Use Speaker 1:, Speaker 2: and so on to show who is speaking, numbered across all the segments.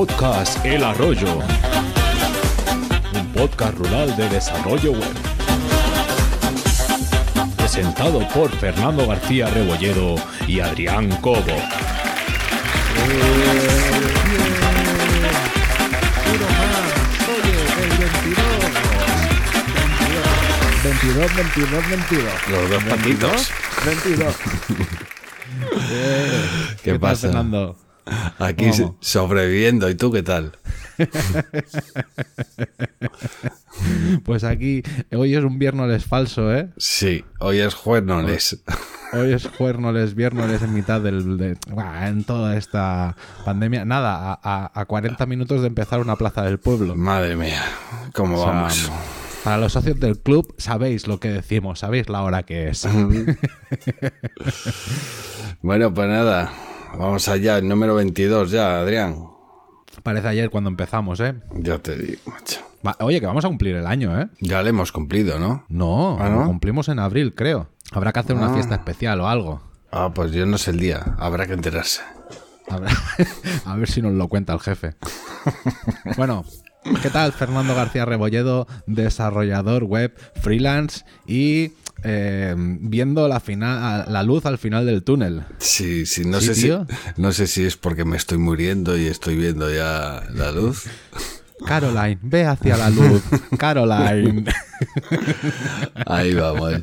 Speaker 1: Podcast El Arroyo. Un podcast rural de desarrollo web. Presentado por Fernando García Rebolledo y Adrián Cobo.
Speaker 2: 22, 22, 22.
Speaker 3: Los dos patitos.
Speaker 2: 22. Eh,
Speaker 3: ¿Qué
Speaker 2: tal,
Speaker 3: pasa?
Speaker 2: Fernando?
Speaker 3: Aquí sobreviviendo. ¿Y tú qué tal?
Speaker 2: Pues aquí, hoy es un viernes falso, ¿eh?
Speaker 3: Sí, hoy es jueves.
Speaker 2: Hoy es juernoles, viernes en mitad del, de, en toda esta pandemia. Nada, a, a- a 40 minutos de empezar una plaza del pueblo.
Speaker 3: Madre mía, ¿cómo
Speaker 2: O sea,
Speaker 3: vamos?
Speaker 2: Para los socios del club, sabéis lo que decimos, sabéis la hora que es.
Speaker 3: Bueno, pues nada, vamos allá, el número 22 ya, Adrián.
Speaker 2: Parece ayer cuando empezamos, ¿eh?
Speaker 3: Ya te digo, macho.
Speaker 2: Va- oye, que vamos a cumplir el año, ¿eh?
Speaker 3: Ya le hemos cumplido, ¿no?
Speaker 2: No,
Speaker 3: ¿Ah, no?
Speaker 2: lo cumplimos en abril, creo. Habrá que hacer una
Speaker 3: Ah.
Speaker 2: fiesta especial o algo.
Speaker 3: Ah, pues yo no sé el día, habrá que enterarse.
Speaker 2: Habrá- A ver si nos lo cuenta el jefe. Bueno, ¿qué tal Fernando García Rebolledo, desarrollador web, freelance y eh, viendo la, final, la luz al final del túnel?
Speaker 3: Sí, sí, no
Speaker 2: ¿Sí,
Speaker 3: sé
Speaker 2: tío?
Speaker 3: si no sé si es porque me estoy muriendo y estoy viendo ya la luz.
Speaker 2: Caroline, ve hacia la luz. Caroline.
Speaker 3: Ahí vamos.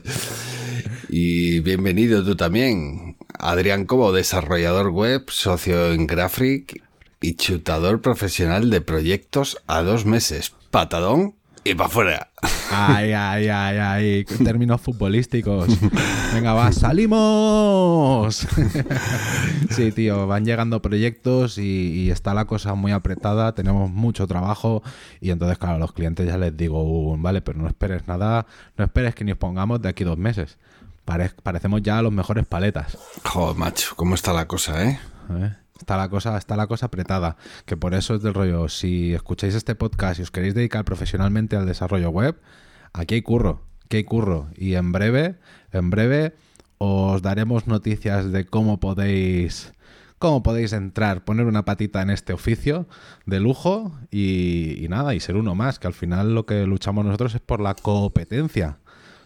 Speaker 3: Y bienvenido tú también, Adrián Cobo, desarrollador web, socio en Graphic y chutador profesional de proyectos a dos meses. Patadón y para afuera.
Speaker 2: Ay, ay, ay, ay. Términos futbolísticos. Venga, va, salimos. Sí, tío, van llegando proyectos y, y está la cosa muy apretada, tenemos mucho trabajo y entonces, claro, a los clientes ya les digo, "Uh, vale, pero no esperes nada, no esperes que nos pongamos de aquí dos meses. Pare- parecemos ya los mejores paletas.
Speaker 3: Joder, macho, ¿cómo está la cosa, eh?
Speaker 2: ¿eh? Está la cosa, está la cosa apretada. Que por eso es del rollo. Si escucháis este podcast y os queréis dedicar profesionalmente al desarrollo web, aquí hay curro, aquí hay curro. Y en breve, en breve, os daremos noticias de cómo podéis. Cómo podéis entrar, poner una patita en este oficio de lujo y, nada, y ser uno más, que al final lo que luchamos nosotros es por la competencia.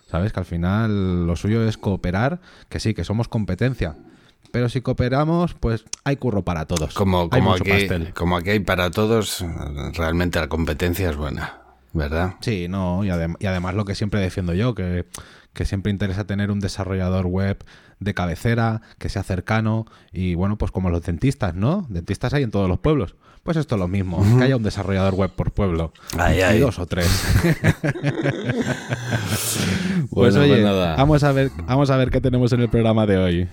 Speaker 2: ¿Sabes? Que al final lo suyo es cooperar, que sí, que somos competencia. Pero si cooperamos, pues hay curro para todos.
Speaker 3: Como,
Speaker 2: hay
Speaker 3: como, aquí,
Speaker 2: pastel.
Speaker 3: como aquí hay para todos, realmente la competencia es buena, ¿verdad?
Speaker 2: Sí, no, y, adem- y además lo que siempre defiendo yo, que, que siempre interesa tener un desarrollador web de cabecera, que sea cercano, y bueno, pues como los dentistas, ¿no? Dentistas hay en todos los pueblos. Pues esto es lo mismo, que haya un desarrollador web por pueblo.
Speaker 3: Ay,
Speaker 2: y
Speaker 3: ay.
Speaker 2: dos o tres. pues
Speaker 3: Bueno,
Speaker 2: oye,
Speaker 3: pues nada.
Speaker 2: vamos a ver, vamos a ver qué tenemos en el programa de hoy.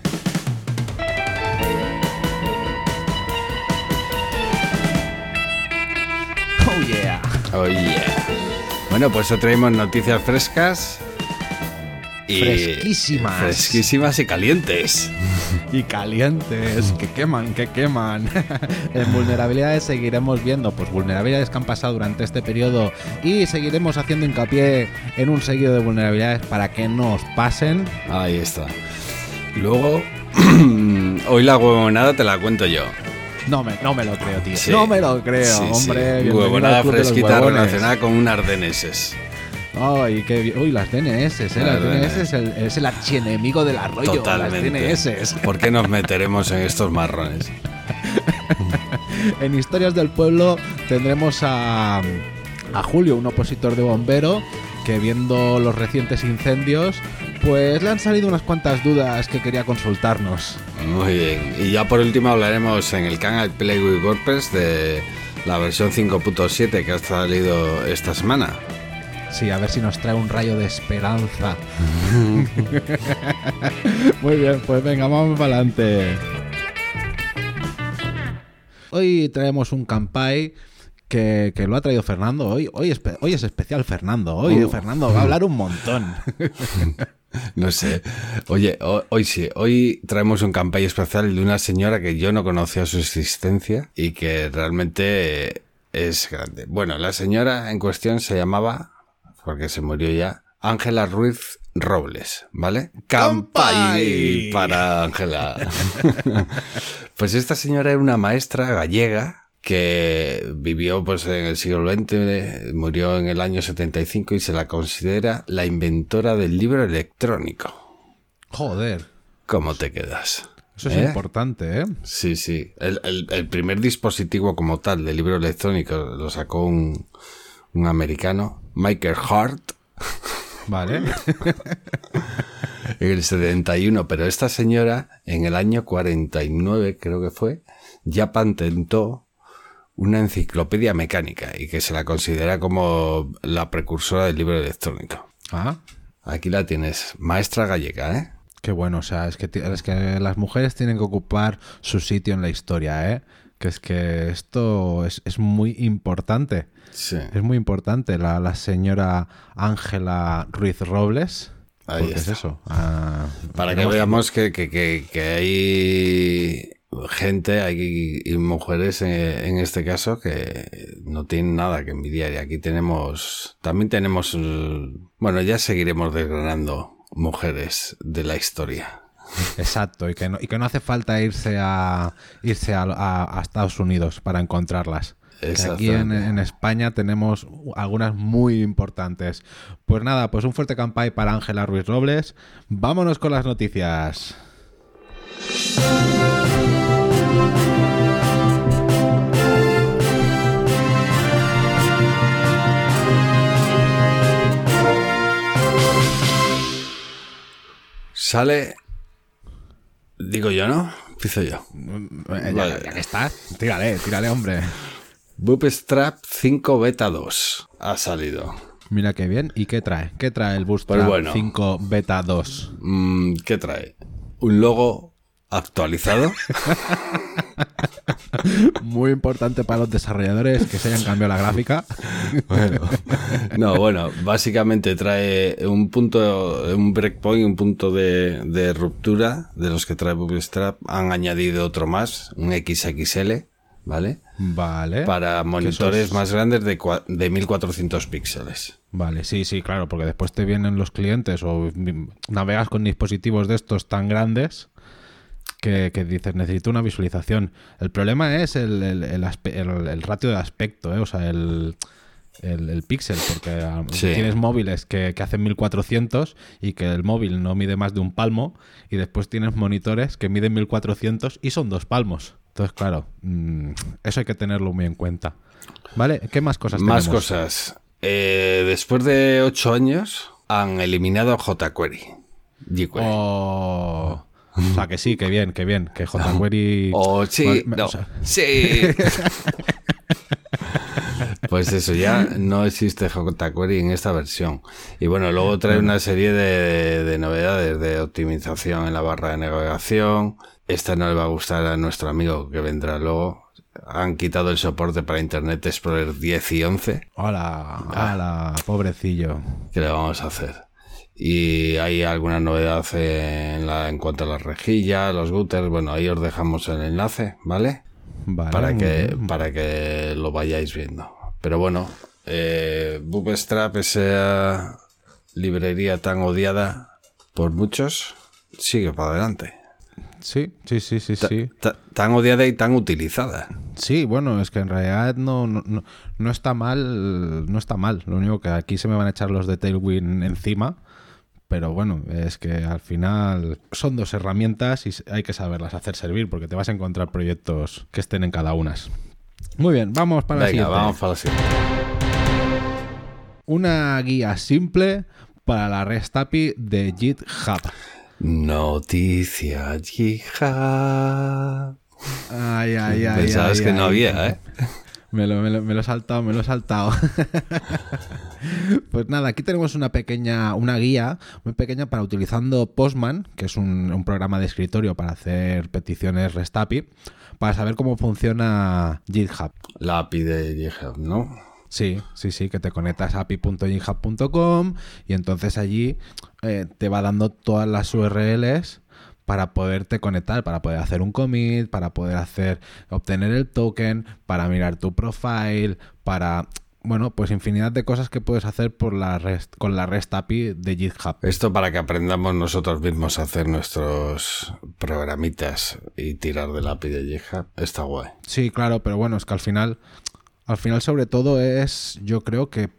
Speaker 2: Yeah.
Speaker 3: Oye. Bueno, pues hoy traemos noticias frescas. Y
Speaker 2: Fresquísimas.
Speaker 3: Fresquísimas y calientes.
Speaker 2: y calientes, que queman, que queman. en vulnerabilidades seguiremos viendo pues vulnerabilidades que han pasado durante este periodo y seguiremos haciendo hincapié en un seguido de vulnerabilidades para que no os pasen.
Speaker 3: Ahí está. Luego, hoy la huevonada te la cuento yo.
Speaker 2: No me, no me lo creo, tío.
Speaker 3: Sí.
Speaker 2: No me lo creo,
Speaker 3: Sí, sí.
Speaker 2: hombre. bienvenido
Speaker 3: Huevonada fresquita relacionada con un ardeneses.
Speaker 2: Ay, qué. Uy, las DNS, ¿eh? Las
Speaker 3: Las
Speaker 2: DNS es el, es el archienemigo del arroyo.
Speaker 3: Totalmente.
Speaker 2: Las DNS.
Speaker 3: ¿Por qué nos meteremos en estos marrones?
Speaker 2: En Historias del Pueblo tendremos a, a Julio, un opositor de bombero, que viendo los recientes incendios, pues le han salido unas cuantas dudas que quería consultarnos.
Speaker 3: Muy bien. Y ya por último hablaremos en el canal Play with WordPress de la versión 5.7 que ha salido esta semana.
Speaker 2: Sí, a ver si nos trae un rayo de esperanza. Muy bien, pues venga, vamos para adelante. Hoy traemos un campai que, que lo ha traído Fernando. Hoy, hoy, es especial Fernando. Hoy
Speaker 3: Uh.
Speaker 2: Fernando va a hablar un montón.
Speaker 3: No sé. Oye, ho- hoy sí, hoy traemos un campaña especial de una señora que yo no conocía su existencia y que realmente es grande. Bueno, la señora en cuestión se llamaba, porque se murió ya, Ángela Ruiz Robles, ¿vale?
Speaker 2: Campay
Speaker 3: para Ángela. pues esta señora era una maestra gallega que vivió pues en el siglo XX, murió en el año 75 y se la considera la inventora del libro electrónico.
Speaker 2: Joder.
Speaker 3: ¿Cómo te quedas?
Speaker 2: Eso es
Speaker 3: ¿Eh?
Speaker 2: importante, ¿eh?
Speaker 3: Sí, sí. El, el- el primer dispositivo como tal de libro electrónico lo sacó un, un americano, Michael Hart,
Speaker 2: Vale.
Speaker 3: en el 71, pero esta señora en el año 49, creo que fue, ya patentó una enciclopedia mecánica y que se la considera como la precursora del libro electrónico.
Speaker 2: ah,
Speaker 3: Aquí la tienes, maestra gallega, ¿eh?
Speaker 2: qué bueno. O sea, es que, ti- es que las mujeres tienen que ocupar su sitio en la historia, ¿eh? Que es que esto es, es muy importante.
Speaker 3: Sí.
Speaker 2: Es muy importante. La, la señora Ángela Ruiz Robles.
Speaker 3: Ahí
Speaker 2: es eso. ah,
Speaker 3: Para que veamos que, que, que, que hay gente hay, y mujeres en, en este caso que no tienen nada que envidiar. Y aquí tenemos, también tenemos, eh, bueno, ya seguiremos desgranando mujeres de la historia.
Speaker 2: Exacto, y que, no, y que no hace falta irse a irse a, a- a Estados Unidos para encontrarlas. Aquí en, en España tenemos algunas muy importantes. Pues nada, pues un fuerte campay para Ángela Ruiz Robles. Vámonos con las noticias.
Speaker 3: Sale, digo yo, ¿no? Empiezo yo.
Speaker 2: Ya, ya que estás, tírale, tírale, hombre.
Speaker 3: Bootstrap 5 Beta 2 ha salido.
Speaker 2: Mira qué bien. ¿Y qué trae? ¿Qué trae el Bootstrap
Speaker 3: Pues bueno.
Speaker 2: 5 Beta 2?
Speaker 3: Mm, ¿Qué trae? Un logo actualizado.
Speaker 2: Muy importante para los desarrolladores que se hayan cambiado la gráfica.
Speaker 3: Bueno, no, bueno, básicamente trae un punto, un breakpoint, un punto de, de ruptura de los que trae Bootstrap. Han añadido otro más, un XXL, ¿vale?
Speaker 2: Vale.
Speaker 3: Para monitores más grandes de, de 1400 píxeles.
Speaker 2: Vale, sí, sí, claro, porque después te vienen los clientes o navegas con dispositivos de estos tan grandes que, que dices, necesito una visualización. El problema es el, el- el el- ratio de aspecto, ¿eh? o sea, el, el, el píxel, porque ah,
Speaker 3: Sí.
Speaker 2: tienes móviles que, que hacen 1400 y que el móvil no mide más de un palmo, y después tienes monitores que miden 1400 y son dos palmos. Entonces, claro, mm, eso hay que tenerlo muy en cuenta. ¿Vale? ¿Qué más cosas
Speaker 3: Más
Speaker 2: tenemos?
Speaker 3: cosas. Eh, después de 8 años han eliminado jQuery. jQuery.
Speaker 2: Oh. O sea, que sí, que bien, que bien. Que jQuery.
Speaker 3: Oh, sí, no,
Speaker 2: o sea,
Speaker 3: sí. pues eso, ya no existe jQuery en esta versión. Y bueno, luego trae una serie de, de novedades de optimización en la barra de navegación. Esta no le va a gustar a nuestro amigo que vendrá luego. Han quitado el soporte para Internet Explorer 10 y 11.
Speaker 2: Hola, hola, pobrecillo.
Speaker 3: ¿Qué le vamos a hacer? Y hay alguna novedad en, la, en cuanto a las rejillas, los gutters. Bueno, ahí os dejamos el enlace, ¿vale?
Speaker 2: Vale,
Speaker 3: para que para que lo vayáis viendo. Pero bueno, eh, Bootstrap, esa librería tan odiada por muchos, sigue para adelante.
Speaker 2: Sí, sí, sí, sí, sí.
Speaker 3: Ta- tan odiada y tan utilizada.
Speaker 2: Sí, bueno, es que en realidad no, no, no, no está mal, no está mal. Lo único que aquí se me van a echar los de Tailwind encima. Pero bueno, es que al final son dos herramientas y hay que saberlas hacer servir porque te vas a encontrar proyectos que estén en cada una. Muy bien, vamos para la
Speaker 3: Venga,
Speaker 2: siguiente.
Speaker 3: vamos para la siguiente.
Speaker 2: Una guía simple para la REST API de GitHub.
Speaker 3: Noticia, hija.
Speaker 2: Ay, ay, ay.
Speaker 3: Pensabas
Speaker 2: ay,
Speaker 3: que no había, ¿eh?
Speaker 2: Me lo, me lo- me lo he saltado, me lo he saltado. pues nada, aquí tenemos una pequeña, una guía muy pequeña para utilizando Postman, que es un, un programa de escritorio para hacer peticiones REST API, para saber cómo funciona GitHub.
Speaker 3: La API de GitHub, ¿no?
Speaker 2: Sí, sí, sí, que te conectas a api.github.com y entonces allí eh, te va dando todas las URLs para poderte conectar, para poder hacer un commit, para poder hacer obtener el token, para mirar tu profile, para bueno, pues infinidad de cosas que puedes hacer por la REST, con la REST API de GitHub.
Speaker 3: Esto para que aprendamos nosotros mismos a hacer nuestros programitas y tirar del API de GitHub está guay.
Speaker 2: Sí, claro, pero bueno, es que al final, al final sobre todo es, yo creo que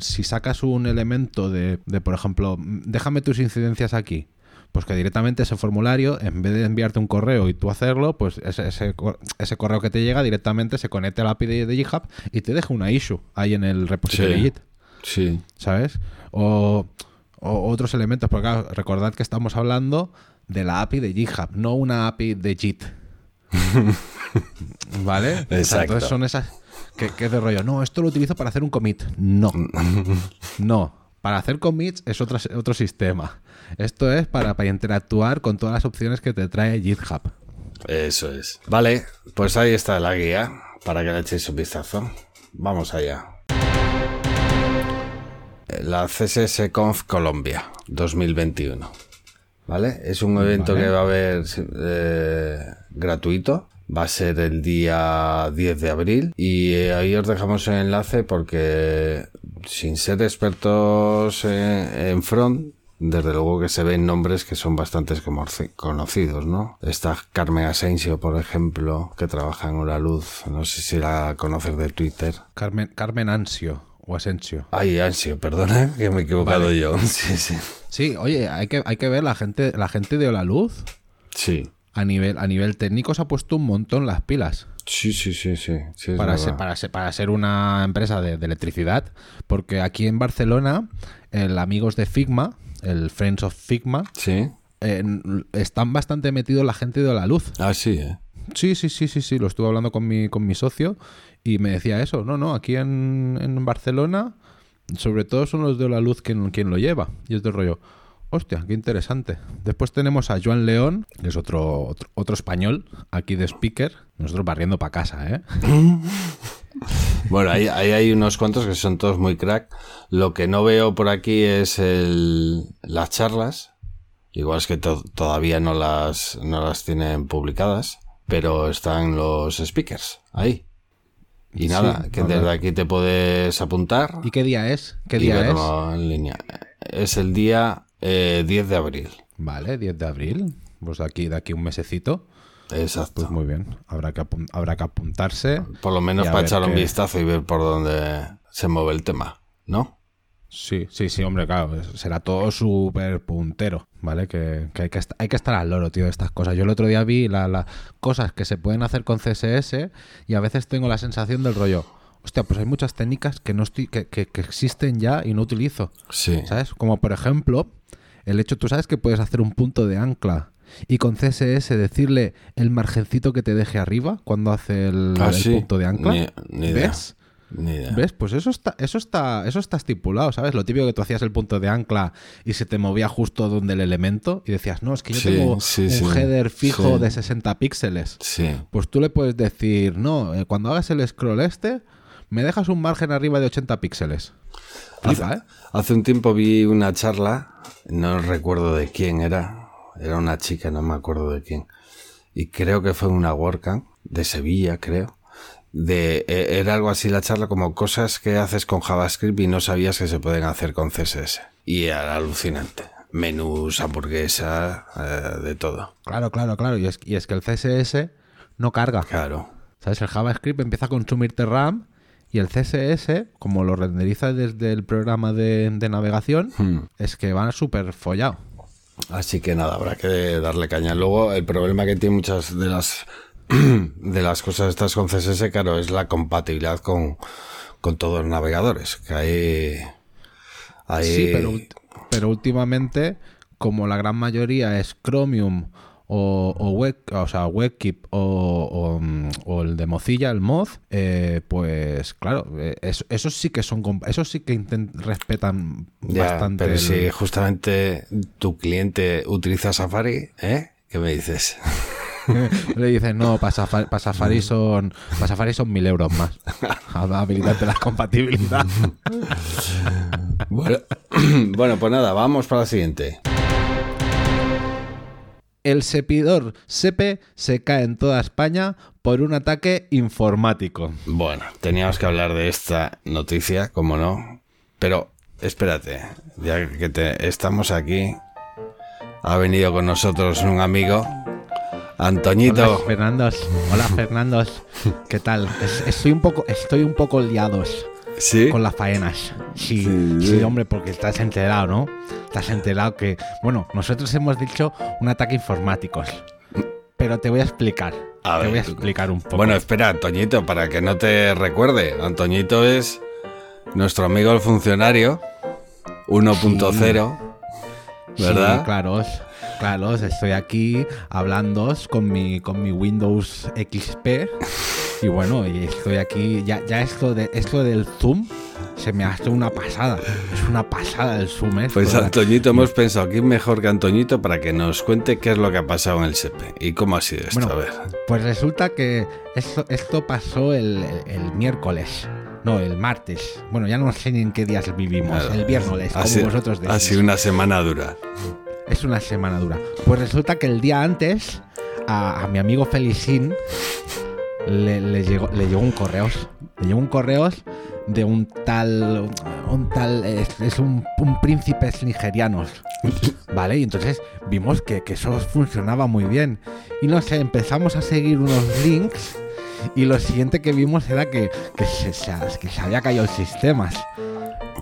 Speaker 2: si sacas un elemento de, de por ejemplo, déjame tus incidencias aquí, pues que directamente ese formulario, en vez de enviarte un correo y tú hacerlo, pues ese, ese, ese correo que te llega directamente se conecte al API de, de, GitHub y te deja una issue ahí en el repositorio
Speaker 3: Sí.
Speaker 2: de Git,
Speaker 3: Sí.
Speaker 2: ¿sabes? O, o otros elementos, porque claro, recordad que estamos hablando de la API de GitHub, no una API de Git. ¿Vale? O sea,
Speaker 3: Exacto.
Speaker 2: entonces son esas que, que es de rollo. No, esto lo utilizo para hacer un commit. No. No. Para hacer commits es otro, otro sistema. Esto es para, para interactuar con todas las opciones que te trae GitHub.
Speaker 3: Eso es. Vale, pues ahí está la guía para que le echéis un vistazo. Vamos allá. La CSS Conf Colombia 2021. ¿Vale? Es un evento
Speaker 2: Vale.
Speaker 3: que va a haber eh, gratuito. Va a ser el día 10 de abril. Y eh, ahí os dejamos el enlace porque sin ser expertos en, en front, desde luego que se ven nombres que son bastante conoci- conocidos, ¿no? Está Carmen Asensio, por ejemplo, que trabaja en Hora Luz. No sé si la conoces de Twitter.
Speaker 2: Carmen, Carmen Ansio o Asensio.
Speaker 3: Ay, Ansio, perdona, que me he equivocado
Speaker 2: Vale.
Speaker 3: yo. Sí, sí.
Speaker 2: Sí, oye, hay que, hay que ver la gente, la gente de Hola Luz.
Speaker 3: Sí.
Speaker 2: A nivel, a nivel técnico se ha puesto un montón las pilas.
Speaker 3: Sí, sí, sí, sí.
Speaker 2: para ser, para, ser, para ser una empresa de, de electricidad, porque aquí en Barcelona, el amigos de Figma, el Friends of Figma,
Speaker 3: Sí.
Speaker 2: eh, están bastante metidos la gente de la luz.
Speaker 3: Ah, sí, ¿eh?
Speaker 2: Sí, sí, sí, sí, sí, lo estuve hablando con mi, con mi socio y me decía eso. No, no, aquí en, en Barcelona, sobre todo son los de la luz quien, quien lo lleva. Y es del rollo. Hostia, qué interesante. Después tenemos a Joan León, que es otro, otro, otro español, aquí de speaker. Nosotros barriendo para casa, ¿eh?
Speaker 3: Bueno, ahí, ahí hay unos cuantos que son todos muy crack. Lo que no veo por aquí es el, las charlas. Igual es que to- todavía no las, no las tienen publicadas, pero están los speakers ahí. Y
Speaker 2: Sí,
Speaker 3: nada, que
Speaker 2: ver.
Speaker 3: desde aquí te puedes apuntar
Speaker 2: ¿Y qué día es? ¿Qué día es?
Speaker 3: en línea. Es el día eh, 10 de abril.
Speaker 2: Vale, 10 de abril. Pues de aquí, de aquí un mesecito.
Speaker 3: Exacto.
Speaker 2: Pues muy bien. Habrá que, habrá que apuntarse.
Speaker 3: por lo menos para echar un vistazo y ver por dónde se mueve el tema, ¿no?
Speaker 2: Sí, sí, sí, hombre, claro. Será todo súper puntero, ¿vale? Que, que hay, que hay que estar al loro, tío, de estas cosas. Yo el otro día vi las cosas que se pueden hacer con CSS y a veces tengo la sensación del rollo. Hostia, pues hay muchas técnicas que no estoy, que, que- que existen ya y no utilizo.
Speaker 3: Sí.
Speaker 2: ¿Sabes? Como por ejemplo, el hecho, tú sabes que puedes hacer un punto de ancla y con CSS decirle el margencito que te deje arriba cuando hace el,
Speaker 3: Ah,
Speaker 2: el
Speaker 3: sí.
Speaker 2: punto de ancla.
Speaker 3: Ni- ni idea.
Speaker 2: ¿Ves?
Speaker 3: Ni idea.
Speaker 2: ¿Ves? Pues eso está, eso está, eso está estipulado, ¿sabes? Lo típico que tú hacías el punto de ancla y se te movía justo donde el elemento y decías, no, es que yo
Speaker 3: Sí,
Speaker 2: tengo
Speaker 3: sí,
Speaker 2: un
Speaker 3: sí.
Speaker 2: header fijo de 60 píxeles.
Speaker 3: Sí.
Speaker 2: Pues tú le puedes decir, no, eh, cuando hagas el scroll este, me dejas un margen arriba de 80 píxeles. Flipa, ¿eh?
Speaker 3: Hace un tiempo vi una charla, no recuerdo de quién era, era una chica, no me acuerdo de quién, y creo que fue una WordCamp de Sevilla, creo. De, eh, era algo así la charla como cosas que haces con JavaScript y no sabías que se pueden hacer con CSS. Y era alucinante. Menús, hamburguesa, eh, de todo.
Speaker 2: Claro, claro, claro. Y es, y es que el CSS no carga.
Speaker 3: Claro.
Speaker 2: ¿Sabes? El JavaScript empieza a consumirte RAM y el CSS, como lo renderiza desde el programa de, de navegación,
Speaker 3: Hmm.
Speaker 2: es que va súper follado.
Speaker 3: Así que nada, habrá que darle caña. Luego, el problema que tiene muchas de las de las cosas estas con CSS, claro, es la compatibilidad con, con todos los navegadores. Que hay.
Speaker 2: Sí, pero, pero últimamente, como la gran mayoría es Chromium o, o, web, o sea, WebKit o, o, mm, o el de Mozilla, el Moz, eh, pues claro, eh, eso, esos sí que son, esos sí que intent- respetan
Speaker 3: ya,
Speaker 2: bastante.
Speaker 3: pero
Speaker 2: el-
Speaker 3: si justamente tu cliente utiliza Safari, ¿eh? ¿Qué me dices?
Speaker 2: Le dicen, no, para Safari, pa' Safari son, pa' Safari son mil euros más. Habilitarte la compatibilidad.
Speaker 3: bueno, bueno, pues nada, vamos para la siguiente.
Speaker 2: El servidor SEPE se cae en toda España por un ataque informático.
Speaker 3: Bueno, teníamos que hablar de esta noticia, como no. Pero espérate, ya que te, estamos aquí, ha venido con nosotros un amigo, Antoñito.
Speaker 2: Hola, Fernandos. Hola, Fernandos. ¿Qué tal? Es- estoy un poco, estoy un poco liados
Speaker 3: Sí.
Speaker 2: con las faenas. Sí,
Speaker 3: Sí,
Speaker 2: hombre, porque estás enterado, ¿no? Estás enterado que, bueno, nosotros hemos dicho un ataque informáticos. Pero te voy a explicar.
Speaker 3: A
Speaker 2: te
Speaker 3: ver.
Speaker 2: voy a explicar un poco.
Speaker 3: Bueno, espera, Antoñito, para que no te recuerde. Antoñito es nuestro amigo el funcionario 1.0, ¿verdad?
Speaker 2: Sí, claro, claro, estoy aquí hablando con mi, con mi Windows XP y bueno, y estoy aquí, ya, ya esto, de, esto del Zoom se me hace una pasada, es una pasada el Zoom, ¿eh?
Speaker 3: Pues Antoñito, hemos pensado es mejor que Antoñito para que nos cuente qué es lo que ha pasado en el SEPE y cómo ha sido esto.
Speaker 2: Bueno,
Speaker 3: a ver.
Speaker 2: Pues resulta que esto, esto pasó el, el- el miércoles. No, el martes. Bueno, ya no sé ni en qué días vivimos.
Speaker 3: Claro.
Speaker 2: El viernes, como
Speaker 3: sido-
Speaker 2: vosotros decís.
Speaker 3: Ha sido una semana dura.
Speaker 2: Es una semana dura. Pues resulta que el día antes a, a mi amigo Felicín le, le llegó, le llegó un correos. Le llegó un correos de un tal. Un tal. Es, un, un príncipes nigerianos. ¿Vale? Y entonces vimos que, que eso funcionaba muy bien. Y no sé, empezamos a seguir unos links. Y lo siguiente que vimos era que, que, se- que se había caído el sistema.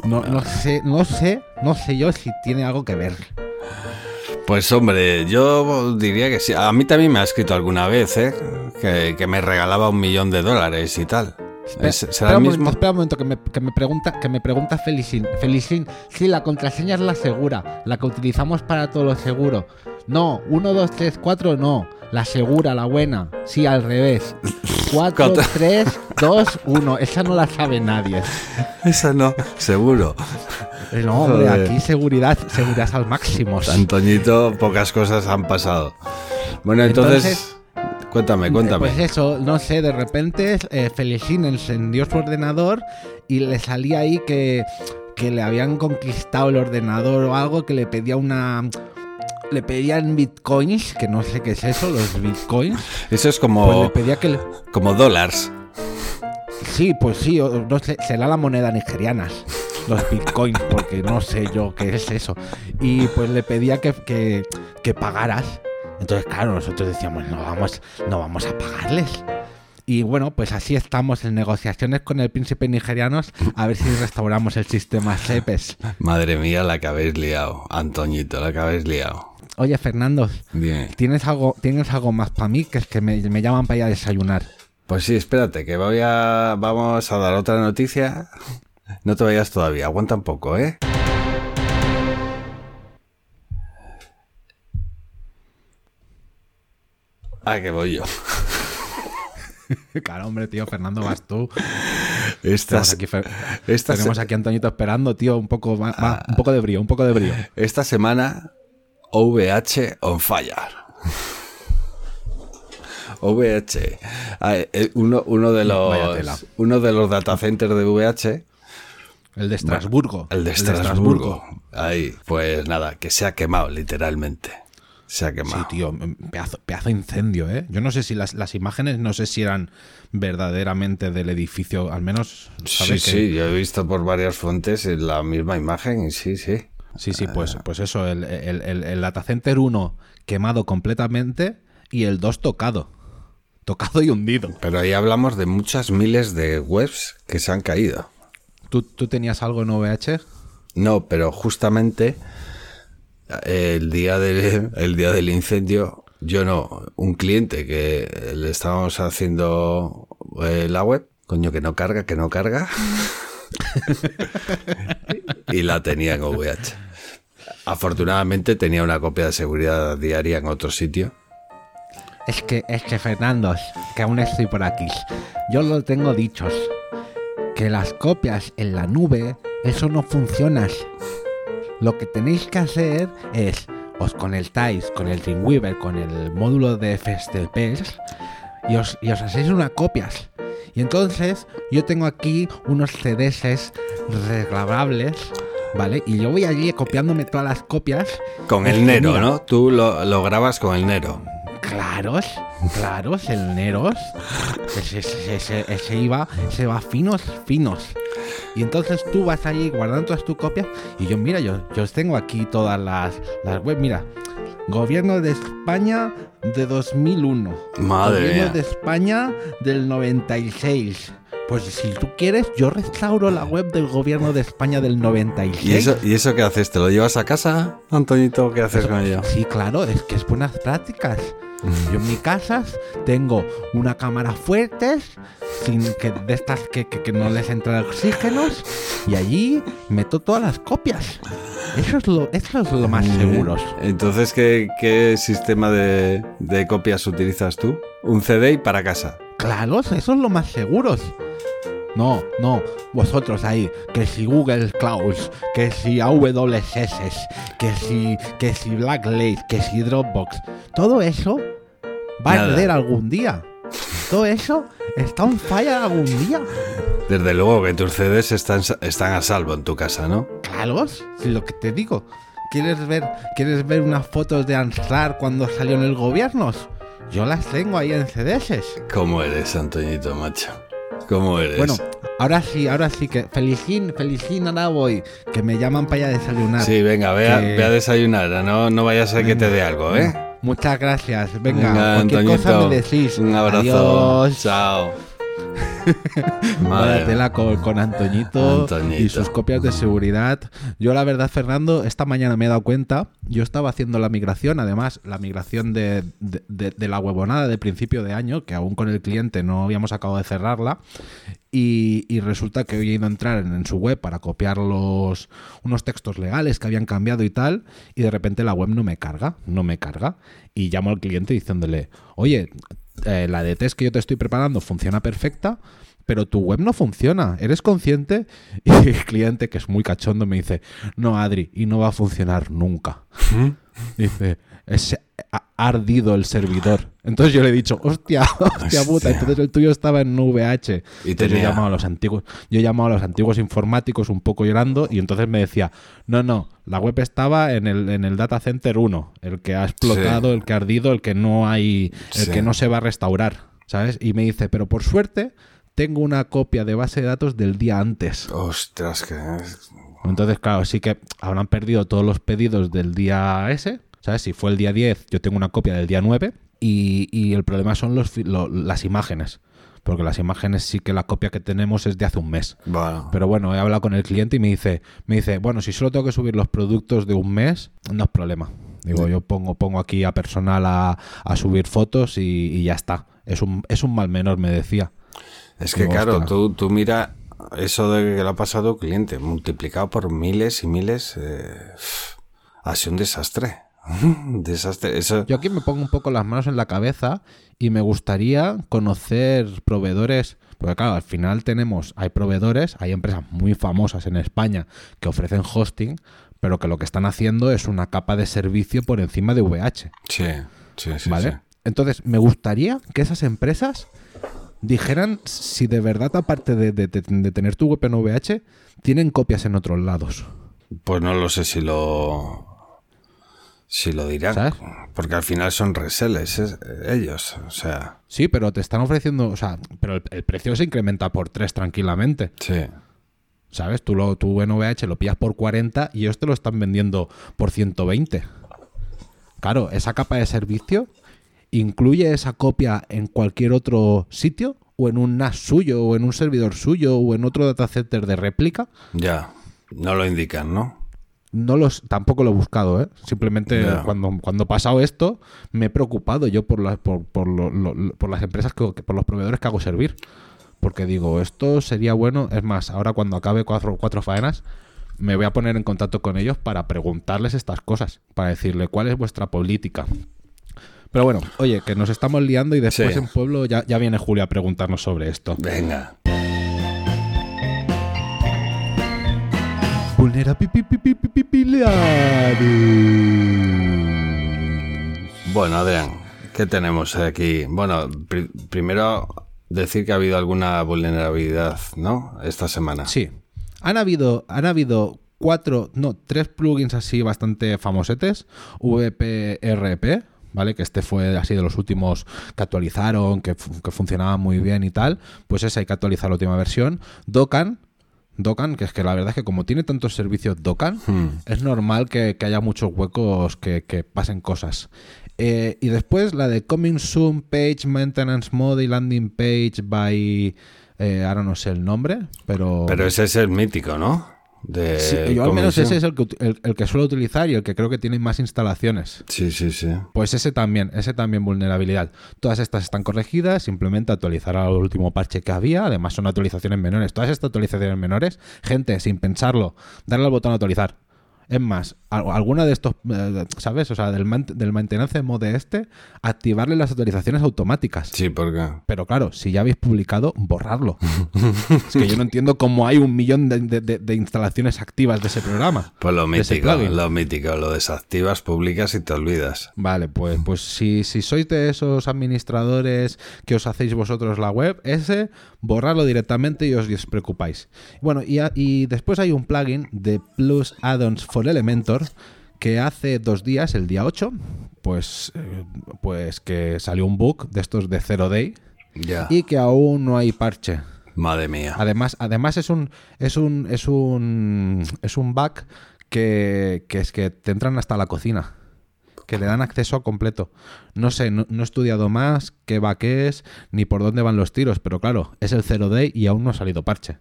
Speaker 2: No, no sé, no sé, no sé yo si tiene algo que ver.
Speaker 3: Pues hombre, yo diría que sí. A mí también me ha escrito alguna vez, ¿eh? Que, que me regalaba un millón de dólares y tal.
Speaker 2: Espera,
Speaker 3: Es- ¿Será
Speaker 2: espera
Speaker 3: el
Speaker 2: un
Speaker 3: mismo?
Speaker 2: momento, espera un momento, que me, que me pregunta, que me pregunta Felicín. Felicín, sí, la contraseña es la segura, la que utilizamos para todo lo seguro. No, 1, 2, 3, 4, no. La segura, la buena. Sí, al revés. 4,
Speaker 3: Cuatro.
Speaker 2: 3, 2, 1. Esa no la sabe nadie.
Speaker 3: Esa no, seguro.
Speaker 2: Eh, No, hombre, aquí seguridad, seguridad al máximo.
Speaker 3: Antoñito, pocas cosas han pasado. Bueno, entonces, cuéntame, cuéntame.
Speaker 2: Pues eso, no sé, de repente eh, Felicín encendió su ordenador y le salía ahí que, que le habían conquistado el ordenador o algo que le pedía una... Le pedían bitcoins, que no sé qué es eso, los bitcoins.
Speaker 3: Eso es
Speaker 2: Pues le
Speaker 3: como,
Speaker 2: pedía que... le-
Speaker 3: como dólares.
Speaker 2: Sí, pues sí, no sé, será la moneda nigeriana. Los bitcoins, porque no sé yo qué es eso. Y pues le pedía que, que, que pagaras. Entonces, claro, nosotros decíamos, no vamos, no vamos a pagarles. Y bueno, pues así estamos en negociaciones con el príncipe nigerianos a ver si restauramos el sistema SEPES.
Speaker 3: Madre mía, la que habéis liado. Antoñito, la que habéis liado.
Speaker 2: Oye, Fernando,
Speaker 3: Bien.
Speaker 2: ¿tienes algo, ¿tienes algo más para mí? Que es que me, me llaman para ir a desayunar.
Speaker 3: Pues sí, espérate, que voy a. Vamos a dar otra noticia. No te vayas todavía, aguanta un poco, ¿eh? Ah, que voy yo.
Speaker 2: Claro, hombre, tío, Fernando, vas tú.
Speaker 3: Estas,
Speaker 2: Tenemos aquí,
Speaker 3: esta,
Speaker 2: tenemos aquí a Antoñito esperando, tío, un poco, un poco de brío, un poco de brío.
Speaker 3: esta semana, OVH on fire. VH. Ah, eh, Uno, uno, de los, uno de los datacenters de VH,
Speaker 2: El de Estrasburgo.
Speaker 3: el de Estrasburgo. Ahí, pues nada, que se ha quemado, literalmente. Se ha
Speaker 2: Sí,
Speaker 3: quemado.
Speaker 2: tío, pedazo, pedazo de incendio, ¿eh? Yo no sé si las, las imágenes, no sé si eran verdaderamente del edificio, al menos,
Speaker 3: Sí,
Speaker 2: que-
Speaker 3: sí, yo he visto por varias fuentes la misma imagen y sí, sí.
Speaker 2: Sí, sí, pues, pues eso, el, el, el, el Datacenter 1 quemado completamente y el 2 tocado. Tocado y hundido.
Speaker 3: Pero ahí hablamos de muchas miles de webs que se han caído.
Speaker 2: ¿Tú, tú tenías algo en OVH?
Speaker 3: No, pero justamente eh, el día, del, el día del incendio, yo no, un cliente que le estábamos haciendo eh, la web, coño, que no carga, que no carga, y la tenía en VH. Afortunadamente tenía una copia de seguridad diaria en otro sitio.
Speaker 2: Es que, es que Fernando, que aún estoy por aquí. Yo lo tengo dichos. Que las copias en la nube, eso no funciona. Lo que tenéis que hacer es, os conectáis con el Dreamweaver, con el módulo de FSTPs, y os, y os hacéis unas copias. Y entonces yo tengo aquí unos CDS regrabables ¿vale? Y yo voy allí copiándome todas las copias.
Speaker 3: Con el Nero,
Speaker 2: mira,
Speaker 3: ¿no? Tú lo, lo grabas con el Nero.
Speaker 2: Claros, claros, el Neros. Ese, ese, ese, ese iba, se va finos, finos. Y entonces tú vas allí guardando todas tus copias. Y yo, mira, yo, yo tengo aquí todas las, las web. Mira, Gobierno de España de 2001.
Speaker 3: Madre
Speaker 2: Gobierno
Speaker 3: mía.
Speaker 2: de España del 96. Pues si tú quieres, yo restauro la web del Gobierno de España del 96.
Speaker 3: ¿Y eso, ¿Y eso qué haces? ¿Te lo llevas a casa, Antoñito? ¿Qué haces con ello?
Speaker 2: Sí, claro, es que es buenas prácticas. Yo en mi casa tengo una cámara fuerte, sin que de estas que, que- que no les entra oxígenos, y allí meto todas las copias. Eso es lo, eso es lo más seguro.
Speaker 3: Entonces, ¿qué, qué sistema de, de copias utilizas tú? Un CD y para casa.
Speaker 2: Claro, eso es lo más seguros. No, no, vosotros ahí, que si Google Clouds, que si AWS, que si, que si Blacklake, que si Dropbox, todo eso va
Speaker 3: Nada.
Speaker 2: a arder algún día. Todo eso está on fire algún día.
Speaker 3: Desde luego que tus CDs están, están a salvo en tu casa, ¿no?
Speaker 2: Claro, si lo que te digo. ¿Quieres ver, ¿Quieres ver unas fotos de Ansar cuando salió en el gobierno? Yo las tengo ahí en CDS.
Speaker 3: ¿Cómo eres, Antoñito, macho? ¿Cómo eres?
Speaker 2: Bueno, ahora sí, ahora sí que felicín, felicín, ahora voy. Que me llaman para ir a desayunar.
Speaker 3: sí, venga, ve a,
Speaker 2: que-
Speaker 3: ve a desayunar. No, no vayas a que te dé algo, ¿eh?
Speaker 2: Muchas gracias. Venga,
Speaker 3: Venga,
Speaker 2: cualquier cosa me decís.
Speaker 3: Un abrazo.
Speaker 2: Adiós.
Speaker 3: Chao. Madre
Speaker 2: tela con, con Antoñito,
Speaker 3: Antoñito.
Speaker 2: y sus copias de seguridad. Yo la verdad, Fernando, esta mañana me he dado cuenta, yo estaba haciendo la migración, además la migración de, de- de- de la huevonada de principio de año, que aún con el cliente no habíamos acabado de cerrarla, y, y resulta que he ido a entrar en, en su web para copiar los, unos textos legales que habían cambiado y tal, y de repente la web no me carga, no me carga, y llamo al cliente diciéndole, oye, eh, la de test que yo te estoy preparando funciona perfecta, pero tu web no funciona, ¿eres consciente? Y el cliente, que es muy cachondo, me dice, no, Adri, y no va a funcionar nunca. Dice, "Es- ardido el servidor. Entonces yo le he dicho, hostia, hostia puta, entonces el tuyo estaba en VH.
Speaker 3: Y
Speaker 2: Entonces yo he llamado a los antiguos, yo he llamado a los antiguos informáticos un poco llorando y entonces me decía, no, no, la web estaba en el, en el data center 1, el que ha explotado,
Speaker 3: Sí.
Speaker 2: el que ha ardido, el que no hay, el
Speaker 3: Sí.
Speaker 2: que no se va a restaurar, ¿sabes? Y me dice, pero por suerte tengo una copia de base de datos del día antes.
Speaker 3: Ostras, que.
Speaker 2: Entonces, claro, sí que habrán perdido todos los pedidos del día ese. ¿Sabes? Si fue el día 10, yo tengo una copia del día 9. Y, y el problema son los, fi- lo- las imágenes. Porque las imágenes sí que la copia que tenemos es de hace un mes.
Speaker 3: Bueno,
Speaker 2: Pero bueno, he hablado con el cliente y me dice, me dice, bueno, si solo tengo que subir los productos de un mes, no es problema. Digo, yo pongo, pongo aquí a personal a, a subir fotos y, y ya está. Es un, es un mal menor, me decía.
Speaker 3: es que
Speaker 2: digo,
Speaker 3: claro, tú, tú mira eso de que le ha pasado cliente, multiplicado por miles y miles, eh, ha sido un desastre. Desastre. Eso,
Speaker 2: Yo aquí me pongo un poco las manos en la cabeza y me gustaría conocer proveedores, porque claro, al final tenemos, hay proveedores, hay empresas muy famosas en España que ofrecen hosting, pero que lo que están haciendo es una capa de servicio por encima de VH,
Speaker 3: sí, sí, sí.
Speaker 2: ¿vale?
Speaker 3: sí.
Speaker 2: Entonces, me gustaría que esas empresas dijeran si de verdad, aparte de, de- de- de tener tu web en VH, tienen copias en otros lados.
Speaker 3: Pues no lo sé si lo. Si lo dirán.
Speaker 2: ¿Sabes?
Speaker 3: Porque al final son reseles es- ellos. O sea,
Speaker 2: Sí, pero te están ofreciendo, o sea, pero el, el precio se incrementa por 3 tranquilamente.
Speaker 3: sí.
Speaker 2: ¿Sabes? Tú, lo, tu NVH lo pillas por 40 y ellos te lo están vendiendo por 120. Claro, esa capa de servicio incluye esa copia en cualquier otro sitio o en un NAS suyo o en un servidor suyo o en otro data center de réplica.
Speaker 3: Ya. No lo indican, ¿no?
Speaker 2: No los, tampoco lo he buscado, ¿eh? Simplemente cuando, cuando ha pasado esto me he preocupado yo por, las por, por, lo- lo- por las empresas, que, que- por los proveedores que hago servir. Porque digo, esto sería bueno. Es más, ahora cuando acabe cuatro, cuatro faenas, me voy a poner en contacto con ellos para preguntarles estas cosas, para decirle cuál es vuestra política. Pero bueno, oye, que nos estamos liando y después
Speaker 3: Sí.
Speaker 2: en pueblo ya, ya viene Julio a preguntarnos sobre esto.
Speaker 3: Venga. Bueno, Adrián, ¿qué tenemos aquí? Bueno, pri- primero decir que ha habido alguna vulnerabilidad, ¿no? Esta semana.
Speaker 2: Sí. Han habido, han habido cuatro, no, tres plugins así bastante famosetes. VPRP, ¿vale? Que este fue así de los últimos que actualizaron, que, que funcionaba muy bien y tal. Pues ese hay que actualizar la última versión. Docan, Docan, que es que la verdad es que como tiene tantos servicios Docan, es normal que, que haya muchos huecos que, que pasen cosas. Eh, y después la de Coming Soon Page Maintenance Mode y Landing Page by... eh, ahora no sé el nombre, pero...
Speaker 3: Pero ese es el mítico, ¿no? De
Speaker 2: Sí, yo al menos ese es el que, el- el que suelo utilizar y el que creo que tiene más instalaciones.
Speaker 3: Sí, sí, sí.
Speaker 2: Pues ese también, ese también vulnerabilidad. Todas estas están corregidas, simplemente actualizar al último parche que había. Además son actualizaciones menores. Todas estas actualizaciones menores, gente, sin pensarlo, darle al botón actualizar. Es más, alguna de estos, eh, ¿sabes? O sea, del, man- del maintenance mode este, activarle las actualizaciones automáticas.
Speaker 3: Sí, porque...
Speaker 2: Pero claro, si ya habéis publicado, borrarlo. es que yo no entiendo cómo hay un millón de, de- instalaciones activas de ese programa.
Speaker 3: Pues lo mítico, lo mítico, lo desactivas, publicas y te olvidas.
Speaker 2: Vale, pues, pues si, si sois de esos administradores que os hacéis vosotros la web, ese, borrarlo directamente y os despreocupáis. Bueno, y, a- y después hay un plugin de Plus Addons for Elementor que hace dos días, el día 8, pues, eh, pues que salió un bug de estos de Zero Day y que aún no hay parche.
Speaker 3: Madre mía.
Speaker 2: Además, además es un es un es un es un bug que, que es que te entran hasta la cocina. Que le dan acceso completo. No sé, no, no he estudiado más qué bug es, ni por dónde van los tiros, pero claro, es el 0 day y aún no ha salido parche.